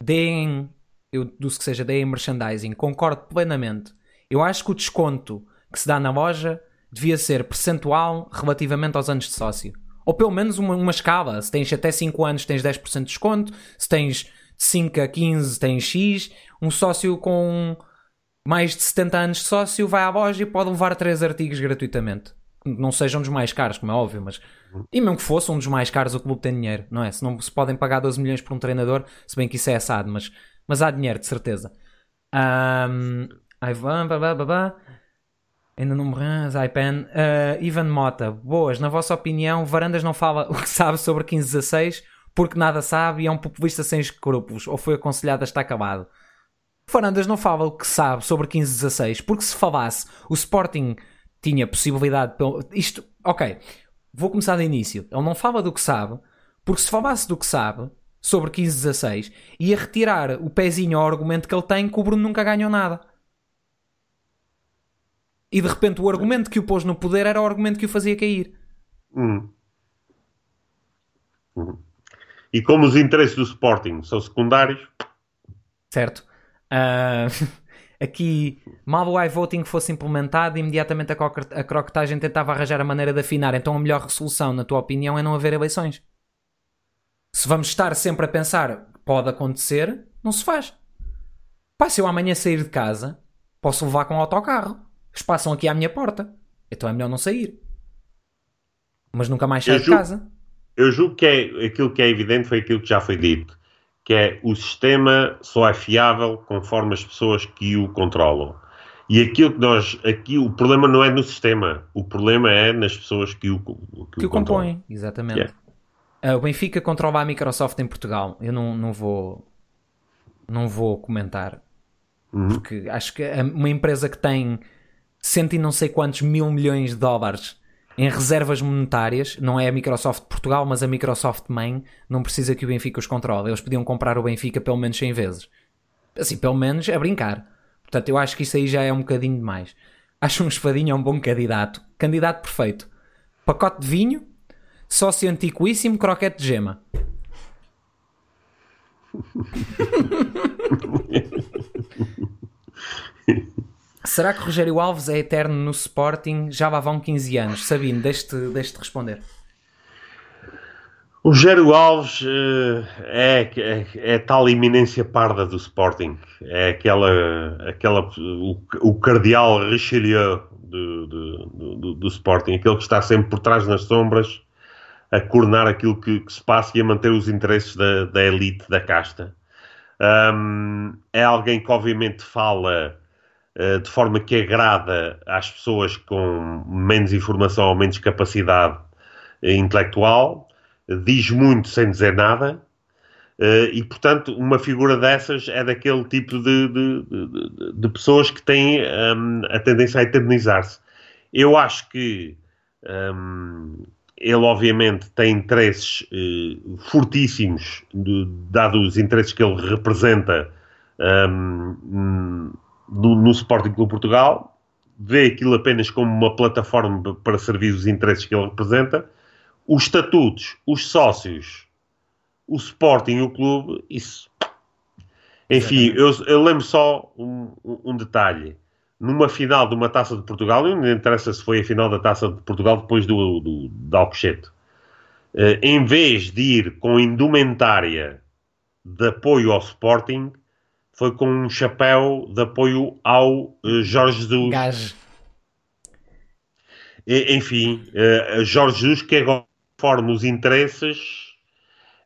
Speaker 1: deem. Eu disse que seja, deem merchandising. Concordo plenamente. Eu acho que o desconto que se dá na loja devia ser percentual relativamente aos anos de sócio. Ou pelo menos uma, uma escala. Se tens até 5 anos, tens 10% de desconto. Se tens de 5 a 15, tens X. Um sócio com mais de 70 anos de sócio vai à loja e pode levar 3 artigos gratuitamente. não sejam dos mais caros, como é óbvio, mas e mesmo que fosse um dos mais caros, o clube tem dinheiro, não é? Se não se podem pagar 12 milhões por um treinador, se bem que isso é assado, mas, mas há dinheiro, de certeza. Um, Ivan, babá, babá. Ainda não morreu, Zaipan. Uh, Ivan Mota, boas, na vossa opinião, Varandas não fala o que sabe sobre 15-16 porque nada sabe e é um populista sem escrúpulos, ou foi aconselhado a estar acabado. Varandas não fala o que sabe sobre 15-16 porque se falasse, o Sporting tinha possibilidade. Isto, ok, vou começar do início. Ele não fala do que sabe, porque se falasse do que sabe sobre 15-16, ia retirar o pezinho ao argumento que ele tem que o Bruno nunca ganhou nada. E de repente o argumento que o pôs no poder era o argumento que o fazia cair.
Speaker 2: Hum. Hum. E como os interesses do Sporting são secundários.
Speaker 1: Certo. Uh, aqui, mal o iVoting fosse implementado, imediatamente a, a croquetagem tentava arranjar a maneira de afinar. Então a melhor resolução, na tua opinião, é não haver eleições. Se vamos estar sempre a pensar pode acontecer, não se faz. Pá, se eu amanhã sair de casa, posso levar com o autocarro. Eles passam aqui à minha porta. Então é melhor não sair. Mas nunca mais sair de casa.
Speaker 2: Eu julgo que é, aquilo que é evidente foi aquilo que já foi dito que é o sistema só é fiável conforme as pessoas que o controlam. E aquilo que nós. Aqui o problema não é no sistema, o problema é nas pessoas que o,
Speaker 1: que, que o, o compõem. Exatamente. Yeah. Uh, o Benfica controla a Microsoft em Portugal. Eu não, não vou. Não vou comentar. Uhum. Porque acho que uma empresa que tem cento e não sei quantos mil milhões de dólares em reservas monetárias, não é a Microsoft Portugal, mas a Microsoft Main, não precisa que o Benfica os controle. Eles podiam comprar o Benfica pelo menos 100 vezes. Assim, pelo menos a brincar. Portanto, eu acho que isso aí já é um bocadinho demais. Acho um espadinho é um bom candidato. Candidato perfeito. Pacote de vinho, sócio antiquíssimo, croquete de gema. Será que Rogério Alves é eterno no Sporting? Já lá vão 15 anos. Sabino, deixe-te deixe responder.
Speaker 2: O Rogério Alves uh, é, é, é, tal iminência parda do Sporting. É aquela, aquela o, o cardeal Richelieu do, do, do, do, Sporting. Aquele que está sempre por trás nas sombras a coordenar aquilo que, que se passa e a manter os interesses da, da elite, da casta. Um, é alguém que obviamente fala eh, de forma que agrada às pessoas com menos informação ou menos capacidade intelectual, diz muito sem dizer nada, eh, e portanto, uma figura dessas é daquele tipo de, de, de, de pessoas que têm um, a tendência a eternizar-se. Eu acho que um, ele, obviamente, tem interesses uh, fortíssimos, dado os interesses que ele representa. Um, no, no Sporting Clube Portugal, vê aquilo apenas como uma plataforma para servir os interesses que ele representa. Os estatutos, os sócios, o Sporting e o clube, isso. Enfim, eu, eu, lembro só um, um, detalhe. Numa final de uma taça de Portugal, não interessa se foi a final da taça de Portugal depois do, do, do Alcochete, uh, em vez de ir com indumentária de apoio ao Sporting, foi com um chapéu de apoio ao uh, Jorge Jesus. E, enfim, uh, Jorge Jesus que agora forma os interesses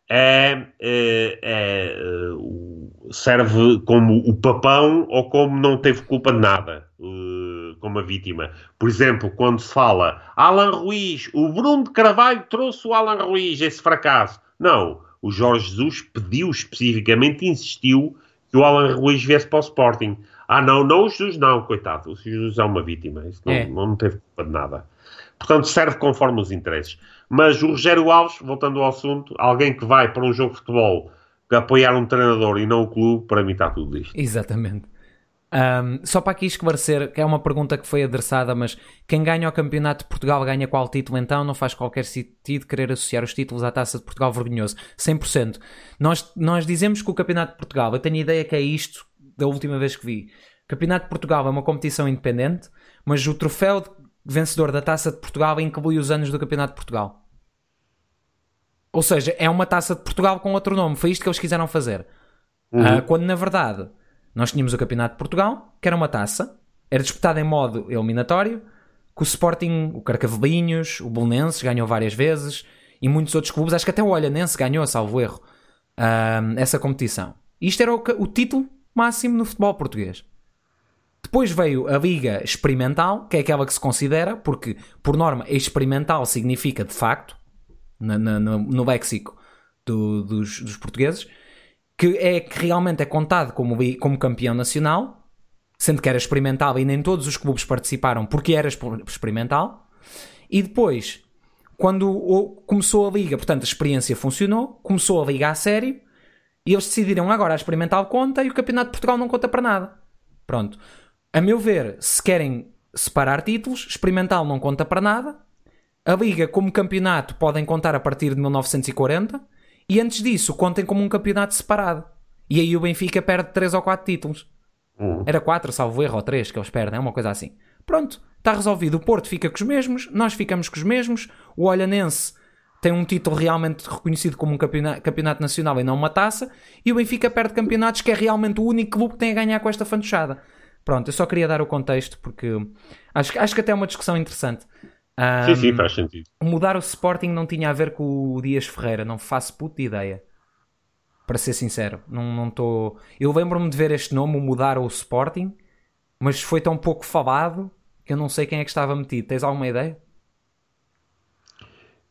Speaker 2: é, é, é uh, serve como o papão ou como não teve culpa de nada, como a vítima. Por exemplo, quando se fala Alan Ruiz, o Bruno de Carvalho trouxe o Alan Ruiz, esse fracasso. Não, o Jorge Jesus pediu especificamente, insistiu que o Alan Ruiz viesse para o Sporting. Ah, não, não o Jesus, não, coitado. O Jesus é uma vítima. Isso não, é. não teve culpa de nada. Portanto, serve conforme os interesses. Mas o Rogério Alves, voltando ao assunto, alguém que vai para um jogo de futebol apoiar um treinador e não o clube, para mim está tudo isto.
Speaker 1: Exatamente. Um, só para aqui esclarecer, que é uma pergunta que foi adressada, mas quem ganha o Campeonato de Portugal ganha qual título então? Não faz qualquer sentido querer associar os títulos à Taça de Portugal vergonhoso. 100%. Nós, nós dizemos que o Campeonato de Portugal, eu tenho a ideia que é isto da última vez que vi. O Campeonato de Portugal é uma competição independente, mas o troféu vencedor da Taça de Portugal inclui os anos do Campeonato de Portugal. Ou seja, é uma Taça de Portugal com outro nome. Foi isto que eles quiseram fazer. Uhum. Uh, quando na verdade nós tínhamos o Campeonato de Portugal, que era uma taça, era disputado em modo eliminatório, que o Sporting, o Carcavelinhos, o Bolonenses ganhou várias vezes e muitos outros clubes, acho que até o Olhanense ganhou, salvo erro, uh, essa competição. Isto era o, o título máximo no futebol português. Depois veio a Liga Experimental, que é aquela que se considera, porque por norma experimental significa de facto, na, no, no léxico do, dos, dos, portugueses, que é que realmente é contado como, como campeão nacional, sendo que era experimental e nem todos os clubes participaram porque era experimental. E depois, quando começou a liga, portanto a experiência funcionou, começou a liga a sério, e eles decidiram agora a experimental conta e o Campeonato de Portugal não conta para nada. Pronto. A meu ver, se querem separar títulos, experimental não conta para nada. A Liga, como campeonato, podem contar a partir de 1940. E antes disso, contem como um campeonato separado. E aí o Benfica perde 3 ou 4 títulos. Uhum. Era 4, salvo erro, ou 3 que eles perdem, é uma coisa assim. Pronto, está resolvido. O Porto fica com os mesmos, nós ficamos com os mesmos. O Olhanense tem um título realmente reconhecido como um campeonato, campeonato nacional e não uma taça. E o Benfica perde campeonatos, que é realmente o único clube que tem a ganhar com esta fantochada. Pronto, eu só queria dar o contexto porque acho, acho que até é uma discussão interessante.
Speaker 2: Um, sim, sim, faz sentido.
Speaker 1: Mudar o Sporting não tinha a ver com o Dias Ferreira, não faço puta ideia. Para ser sincero, não estou. Tô... Eu lembro-me de ver este nome, Mudar o Sporting, mas foi tão pouco falado que eu não sei quem é que estava metido. Tens alguma ideia?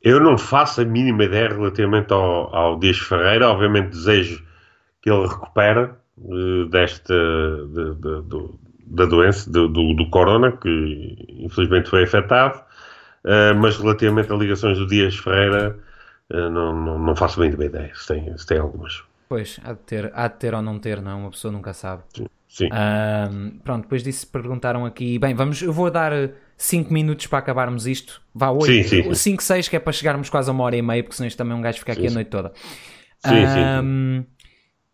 Speaker 2: Eu não faço a mínima ideia relativamente ao, ao Dias Ferreira. Obviamente desejo que ele recupere uh, desta. De, de, de, da doença, do, do, do, corona, que infelizmente foi afetado, uh, mas relativamente a ligações do Dias Ferreira, uh, não, não, não, faço bem de ideia, se tem, se tem algumas.
Speaker 1: Pois, há de, ter, há de ter ou não ter, não, uma pessoa nunca sabe.
Speaker 2: Sim. sim.
Speaker 1: Uh, pronto, depois disso perguntaram aqui, bem, vamos, eu vou dar 5 minutos para acabarmos isto, vá 8, 5, 6, que é para chegarmos quase a uma hora e meia, porque senão isto também é um gajo ficar aqui sim, a noite toda.
Speaker 2: Sim, sim,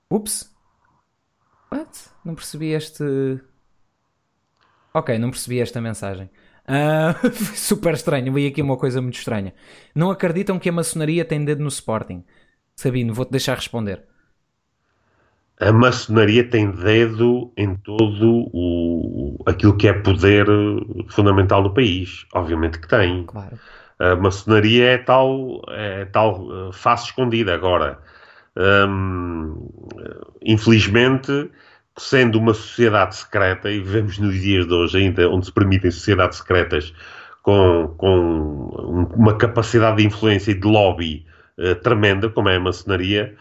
Speaker 1: Ups. What? Não percebi este Ok, não percebi esta mensagem. Uh, super estranho, vi aqui uma coisa muito estranha. Não acreditam que a maçonaria tem dedo no Sporting? Sabino, vou-te deixar responder.
Speaker 2: A maçonaria tem dedo em todo o, aquilo que é poder fundamental do país. Obviamente que tem.
Speaker 1: Claro.
Speaker 2: A maçonaria é tal, é tal eh, face escondida. Agora, hum, infelizmente, sendo uma sociedade secreta, e vivemos nos dias de hoje ainda onde se permitem sociedades secretas com, com uma capacidade de influência e de lobby uh, tremenda, como é a maçonaria,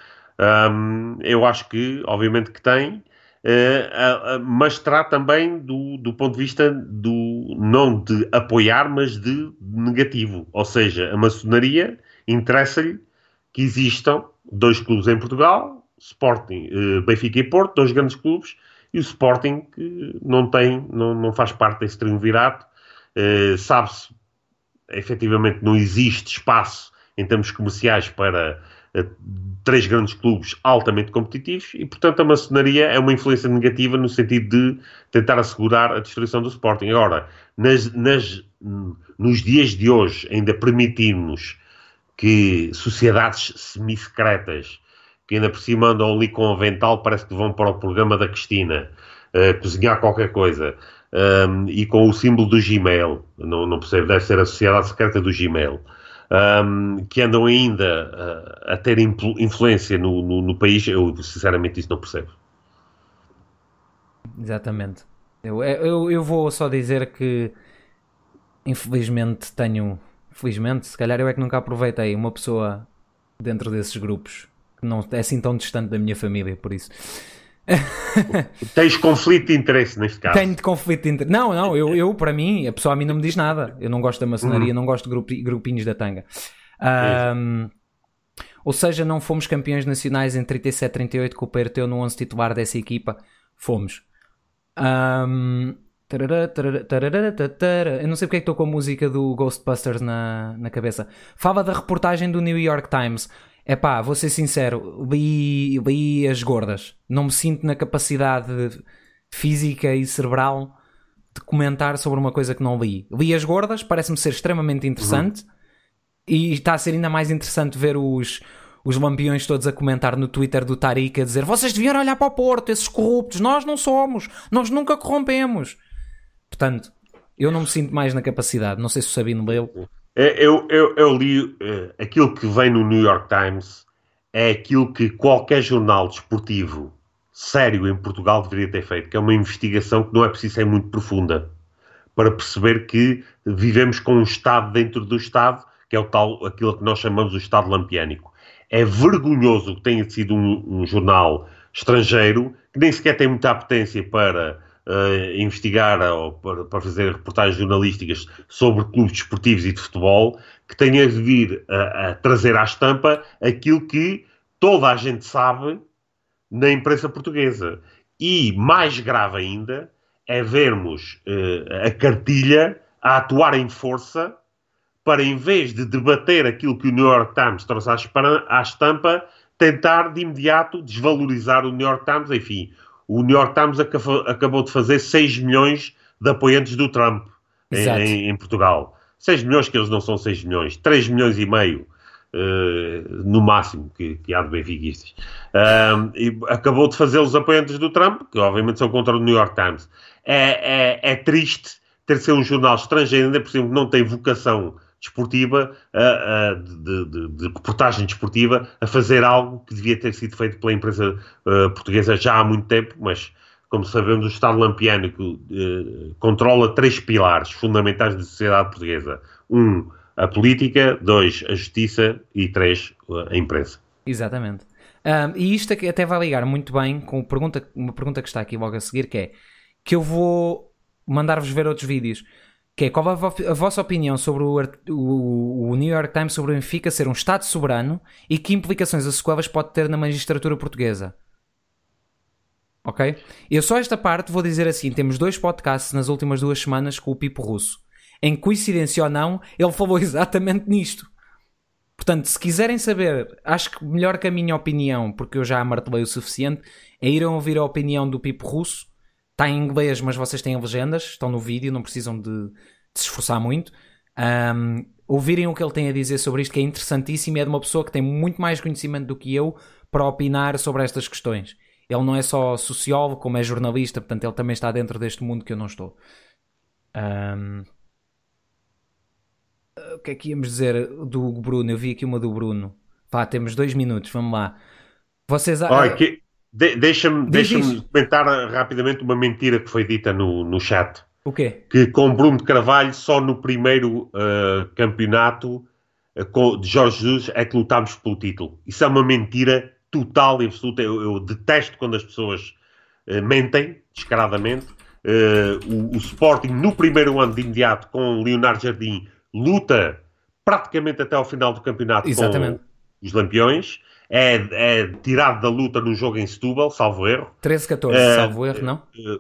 Speaker 2: um, eu acho que, obviamente que tem, uh, uh, mas terá também do, do ponto de vista do, não de apoiar, mas de negativo. Ou seja, a maçonaria interessa-lhe que existam dois clubes em Portugal, Sporting, uh, Benfica e Porto, dois grandes clubes, e o Sporting que não tem, não, não faz parte desse triunvirato, uh, sabe-se, efetivamente não existe espaço em termos comerciais para uh, três grandes clubes altamente competitivos e, portanto, a maçonaria é uma influência negativa no sentido de tentar assegurar a destruição do Sporting. Agora, nas, nas, nos dias de hoje, ainda permitirmos que sociedades semi-secretas que ainda por cima andam ali com o avental, parece que vão para o programa da Cristina, uh, cozinhar qualquer coisa, um, e com o símbolo do Gmail, não, não percebo, deve ser a sociedade secreta do Gmail, um, que andam ainda uh, a ter influência no, no, no, país, eu sinceramente isso não percebo.
Speaker 1: Exatamente. Eu, eu, eu vou só dizer que infelizmente tenho, felizmente, se calhar eu é que nunca aproveitei uma pessoa dentro desses grupos não é assim tão distante da minha família, por isso.
Speaker 2: Tens conflito de interesse neste caso?
Speaker 1: Tenho de conflito de interesse. Não, não, eu, eu para mim, a pessoa a mim não me diz nada. Eu não gosto da maçonaria, uhum. não gosto de grupinhos da tanga. Um, ou seja, não fomos campeões nacionais em 37, 38 com o Perteu no 11 titular dessa equipa. Fomos. Um, eu não sei porque é que estou com a música do Ghostbusters na, na cabeça. Fala da reportagem do New York Times é pá, vou ser sincero, li, li as gordas. Não me sinto na capacidade física e cerebral de comentar sobre uma coisa que não li. Li as gordas, parece-me ser extremamente interessante. Uhum. E está a ser ainda mais interessante ver os, os lampiões todos a comentar no Twitter do Tariq a dizer vocês deviam olhar para o Porto, esses corruptos, nós não somos, nós nunca corrompemos. Portanto, Eu não me sinto mais na capacidade. Não sei se o Sabino leu.
Speaker 2: É, eu, eu, eu li uh, aquilo que vem no New York Times é aquilo que qualquer jornal desportivo sério em Portugal deveria ter feito, que é uma investigação que não é preciso ser muito profunda para perceber que vivemos com um Estado dentro do Estado, que é o tal, aquilo que nós chamamos o Estado lampiânico. É vergonhoso que tenha sido um, um jornal estrangeiro que nem sequer tem muita apetência para uh, investigar ou para, para, fazer reportagens jornalísticas sobre clubes desportivos e de futebol, que tenha de vir a, a trazer à estampa aquilo que toda a gente sabe na imprensa portuguesa. E, mais grave ainda, é vermos uh, a cartilha a atuar em força para, em vez de debater aquilo que o New York Times trouxe à, estampa, tentar de imediato desvalorizar o New York Times. Enfim, o New York Times acabou de fazer 6 milhões de apoiantes do Trump em, em, Portugal. 6 milhões que eles não são 6 milhões, 3 milhões e meio. Uh, no máximo que, que há de benfiquistas. Uh, e acabou de fazer os apoiantes do Trump, que obviamente são contra o New York Times. É, é, é triste ter ser um jornal estrangeiro, ainda por cima que não tem vocação desportiva, uh, uh, de, de, de, reportagem desportiva, a fazer algo que devia ter sido feito pela empresa uh, portuguesa já há muito tempo, mas como sabemos, o Estado lampiânico controla três pilares fundamentais da sociedade portuguesa. Um, a política, dois, a justiça e três, a imprensa.
Speaker 1: Exatamente. Um, e isto até vai ligar muito bem com pergunta, uma pergunta que está aqui logo a seguir, que é que eu vou mandar-vos ver outros vídeos que é qual a, a vossa opinião sobre o, o, o, New York Times sobre o Benfica ser um Estado soberano e que implicações as sequelas pode ter na magistratura portuguesa? Ok? Eu só esta parte vou dizer assim: temos dois podcasts nas últimas duas semanas com o Pipo Russo. Em coincidência ou não, ele falou exatamente nisto. Portanto, se quiserem saber, acho que melhor que a minha opinião, porque eu já martelei o suficiente, é ir a ouvir a opinião do Pipo Russo Está em inglês, mas vocês têm legendas, estão no vídeo, não precisam de, de se esforçar muito. Um, ouvirem o que ele tem a dizer sobre isto, que é interessantíssimo, e é de uma pessoa que tem muito mais conhecimento do que eu para opinar sobre estas questões. Ele não é só sociólogo, como é jornalista, portanto, ele também está dentro deste mundo que eu não estou. Um, o que é que íamos dizer do Bruno? Eu vi aqui uma do Bruno. Vá, temos dois minutos, vamos lá. Vocês.
Speaker 2: Olha, que, de, Deixa-me deixa comentar rapidamente uma mentira que foi dita no, no chat.
Speaker 1: O quê?
Speaker 2: Que com Bruno de Carvalho, só no primeiro uh, campeonato uh, de Jorge Jesus é que lutámos pelo título. Isso é uma mentira total e absoluta. Eu, eu detesto quando as pessoas uh, mentem, descaradamente. O, o, Sporting, no primeiro ano de imediato, com Leonardo Jardim, luta praticamente até ao final do campeonato Exatamente. com os Lampiões é, é tirado da luta no jogo em Setúbal, salvo erro.
Speaker 1: 13-14, uh, salvo erro, não? Uh,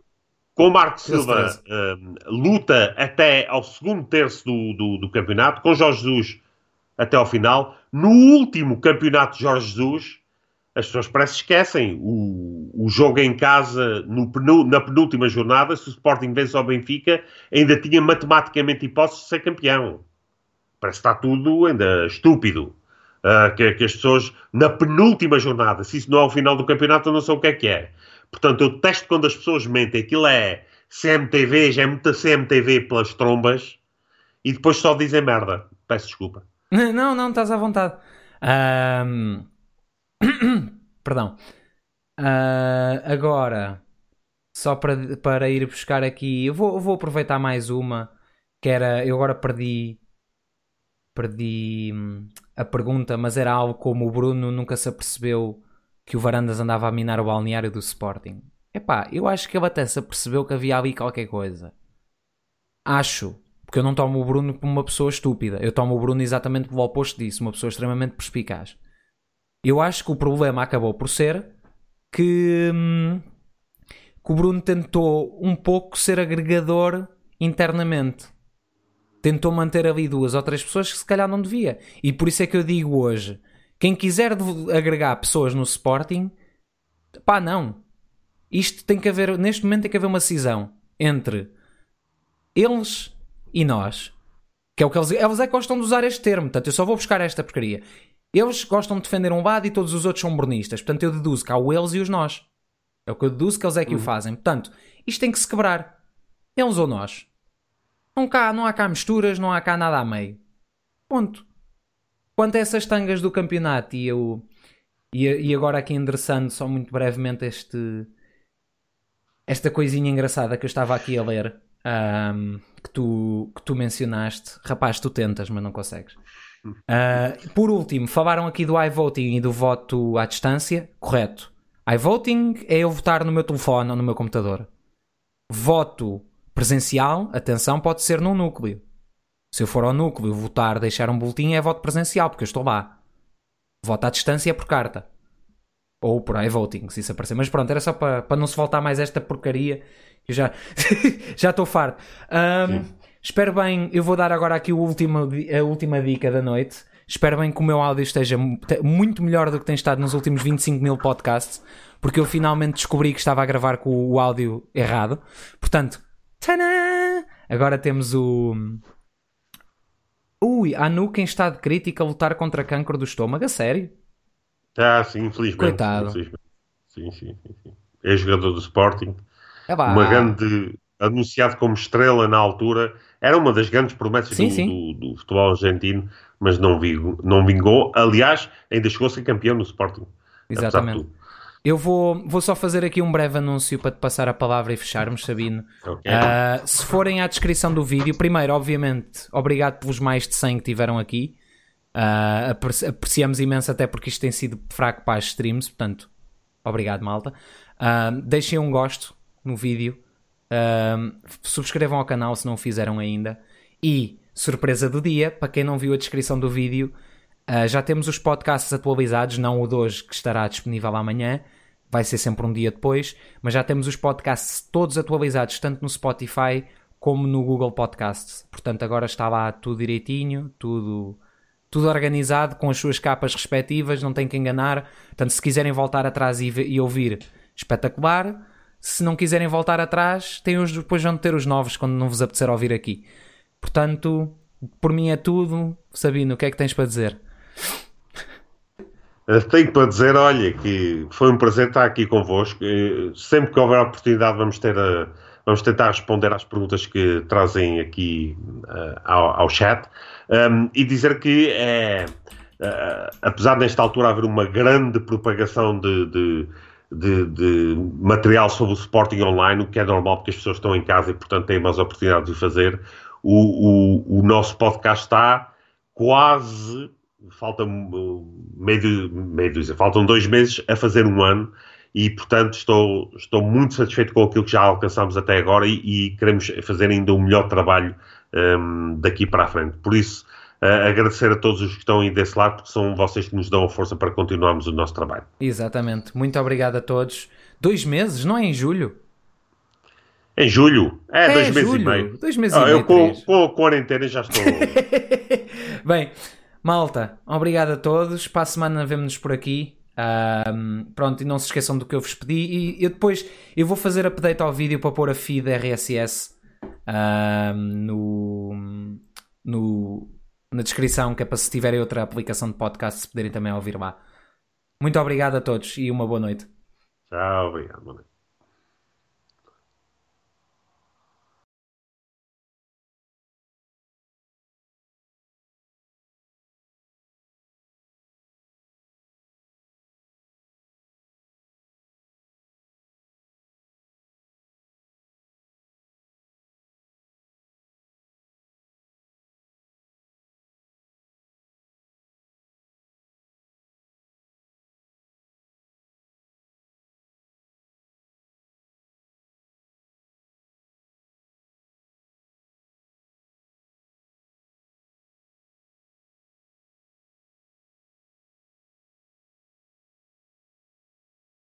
Speaker 2: com Marco Silva uh, luta até ao segundo terço do, do, do, campeonato, com Jorge Jesus até ao final. No último campeonato de Jorge Jesus, as pessoas parece que esquecem o, o jogo em casa no, na penúltima jornada, se o Sporting vence ao Benfica, ainda tinha matematicamente hipótese de ser campeão. Parece que está tudo ainda estúpido uh, que, que, as pessoas, na penúltima jornada, se isso não é o final do campeonato, eu não sei o que é que é. Portanto, eu testo quando as pessoas mentem. Aquilo é CMTV, já é muita CMTV pelas trombas e depois só dizem merda. Peço desculpa.
Speaker 1: Não, não, estás à vontade. Um... Perdão. Uh, agora, só para, para ir buscar aqui, eu vou, vou aproveitar mais uma que era. Eu agora perdi perdi hum, a pergunta, mas era algo como o Bruno nunca se apercebeu que o Varandas andava a minar o balneário do Sporting. Epá, eu acho que ele até se apercebeu que havia ali qualquer coisa. Acho. Porque eu não tomo o Bruno como uma pessoa estúpida. Eu tomo o Bruno exatamente pelo oposto disso. Uma pessoa extremamente perspicaz. Eu acho que o problema acabou por ser que, hum, que o Bruno tentou um pouco ser agregador internamente tentou manter ali duas ou três pessoas que se calhar não devia. E por isso é que eu digo hoje: quem quiser agregar pessoas no Sporting, pá, não. Isto tem que haver, neste momento tem que haver uma cisão entre eles e nós. Que é o que eles, eles é que gostam de usar este termo, portanto eu só vou buscar esta porcaria. Eles gostam de defender um lado e todos os outros são bornistas, portanto eu deduzo que há o eles e os nós. É o que eu deduzo que eles é que uhum. o fazem. Portanto, isto tem que se quebrar. Eles ou nós. Não, cá, não há cá misturas, não há cá nada a meio. Ponto. Quanto a essas tangas do campeonato, e eu. E, e agora aqui endereçando só muito brevemente este. Esta coisinha engraçada que eu estava aqui a ler. Um, que, tu, que tu mencionaste. Rapaz, tu tentas, mas não consegues. Uh, por último, falaram aqui do iVoting e do voto à distância. Correto. iVoting é eu votar no meu telefone ou no meu computador. Voto presencial, atenção, pode ser num núcleo. Se eu for ao núcleo votar, deixar um boletim, é voto presencial, porque eu estou lá. Voto à distância é por carta. Ou por iVoting, se isso aparecer. Mas pronto, era só para, para não se voltar mais esta porcaria. Eu já já estou farto. Um, espero bem, eu vou dar agora aqui o último, a última dica da noite. Espero bem que o meu áudio esteja muito melhor do que tem estado nos últimos 25 mil podcasts, porque eu finalmente descobri que estava a gravar com o áudio errado. Portanto, Tadã! Agora temos o. Ui, há nu quem está de crítica a lutar contra cancro do estômago, a sério?
Speaker 2: Ah, sim, infelizmente.
Speaker 1: Coitado.
Speaker 2: Infelizmente. Sim, sim, sim, sim. É jogador do Sporting. É uma grande. anunciado como estrela na altura. Era uma das grandes promessas sim, do, sim. Do, do, futebol argentino, mas não vingou, não vingou. Aliás, ainda chegou a ser campeão no Sporting.
Speaker 1: Exatamente. Eu vou, vou só fazer aqui um breve anúncio para te passar a palavra e fecharmos, Sabino. Okay. Uh, se forem à descrição do vídeo, primeiro, obviamente, obrigado pelos mais de 100 que tiveram aqui. Uh, apreciamos imenso, até porque isto tem sido fraco para as streams, portanto, obrigado, malta. Uh, deixem um gosto no vídeo. subscrevam ao canal se não o fizeram ainda. E, surpresa do dia, para quem não viu a descrição do vídeo, Uh, já temos os podcasts atualizados, não o de hoje que estará disponível amanhã, vai ser sempre um dia depois, mas já temos os podcasts todos atualizados, tanto no Spotify como no Google Podcasts. Portanto, agora está lá tudo direitinho, tudo, tudo organizado, com as suas capas respectivas, não tem que enganar. Portanto, se quiserem voltar atrás e, e ouvir, espetacular. Se não quiserem voltar atrás, tem os, depois vão ter os novos quando não vos apetecer ouvir aqui. Portanto, por mim é tudo. Sabino, o que é que tens para dizer?
Speaker 2: Tenho para dizer, olha, que foi um prazer estar aqui convosco. Sempre que houver oportunidade, vamos ter a, vamos tentar responder às perguntas que trazem aqui uh, ao, ao, chat. Um, e dizer que é, uh, apesar nesta altura haver uma grande propagação de, de, de, de, material sobre o Sporting online, o que é normal porque as pessoas estão em casa e, portanto, têm mais oportunidade de fazer, o, o, o nosso podcast está quase falta meio, meio faltam dois meses a fazer um ano e, portanto, estou, estou muito satisfeito com aquilo que já alcançamos até agora e, e queremos fazer ainda um melhor trabalho um, daqui para a frente. Por isso, uh, agradecer a todos os que estão aí desse lado, porque são vocês que nos dão a força para continuarmos o nosso trabalho.
Speaker 1: Exatamente. Muito obrigado a todos. Dois meses, não é em julho?
Speaker 2: Em julho? É, é dois julho. meses e meio.
Speaker 1: Dois meses ah, e meio.
Speaker 2: Eu com, com a quarentena já estou.
Speaker 1: Bem, Malta, obrigado a todos. Para a semana vemo-nos por aqui. Um, pronto, e não se esqueçam do que eu vos pedi. E eu depois eu vou fazer update ao vídeo para pôr a feed RSS um, no, no, na descrição, que é para se tiverem outra aplicação de podcast se poderem também ouvir lá. Muito obrigado a todos e uma boa noite.
Speaker 2: Tchau, obrigado. Boa noite.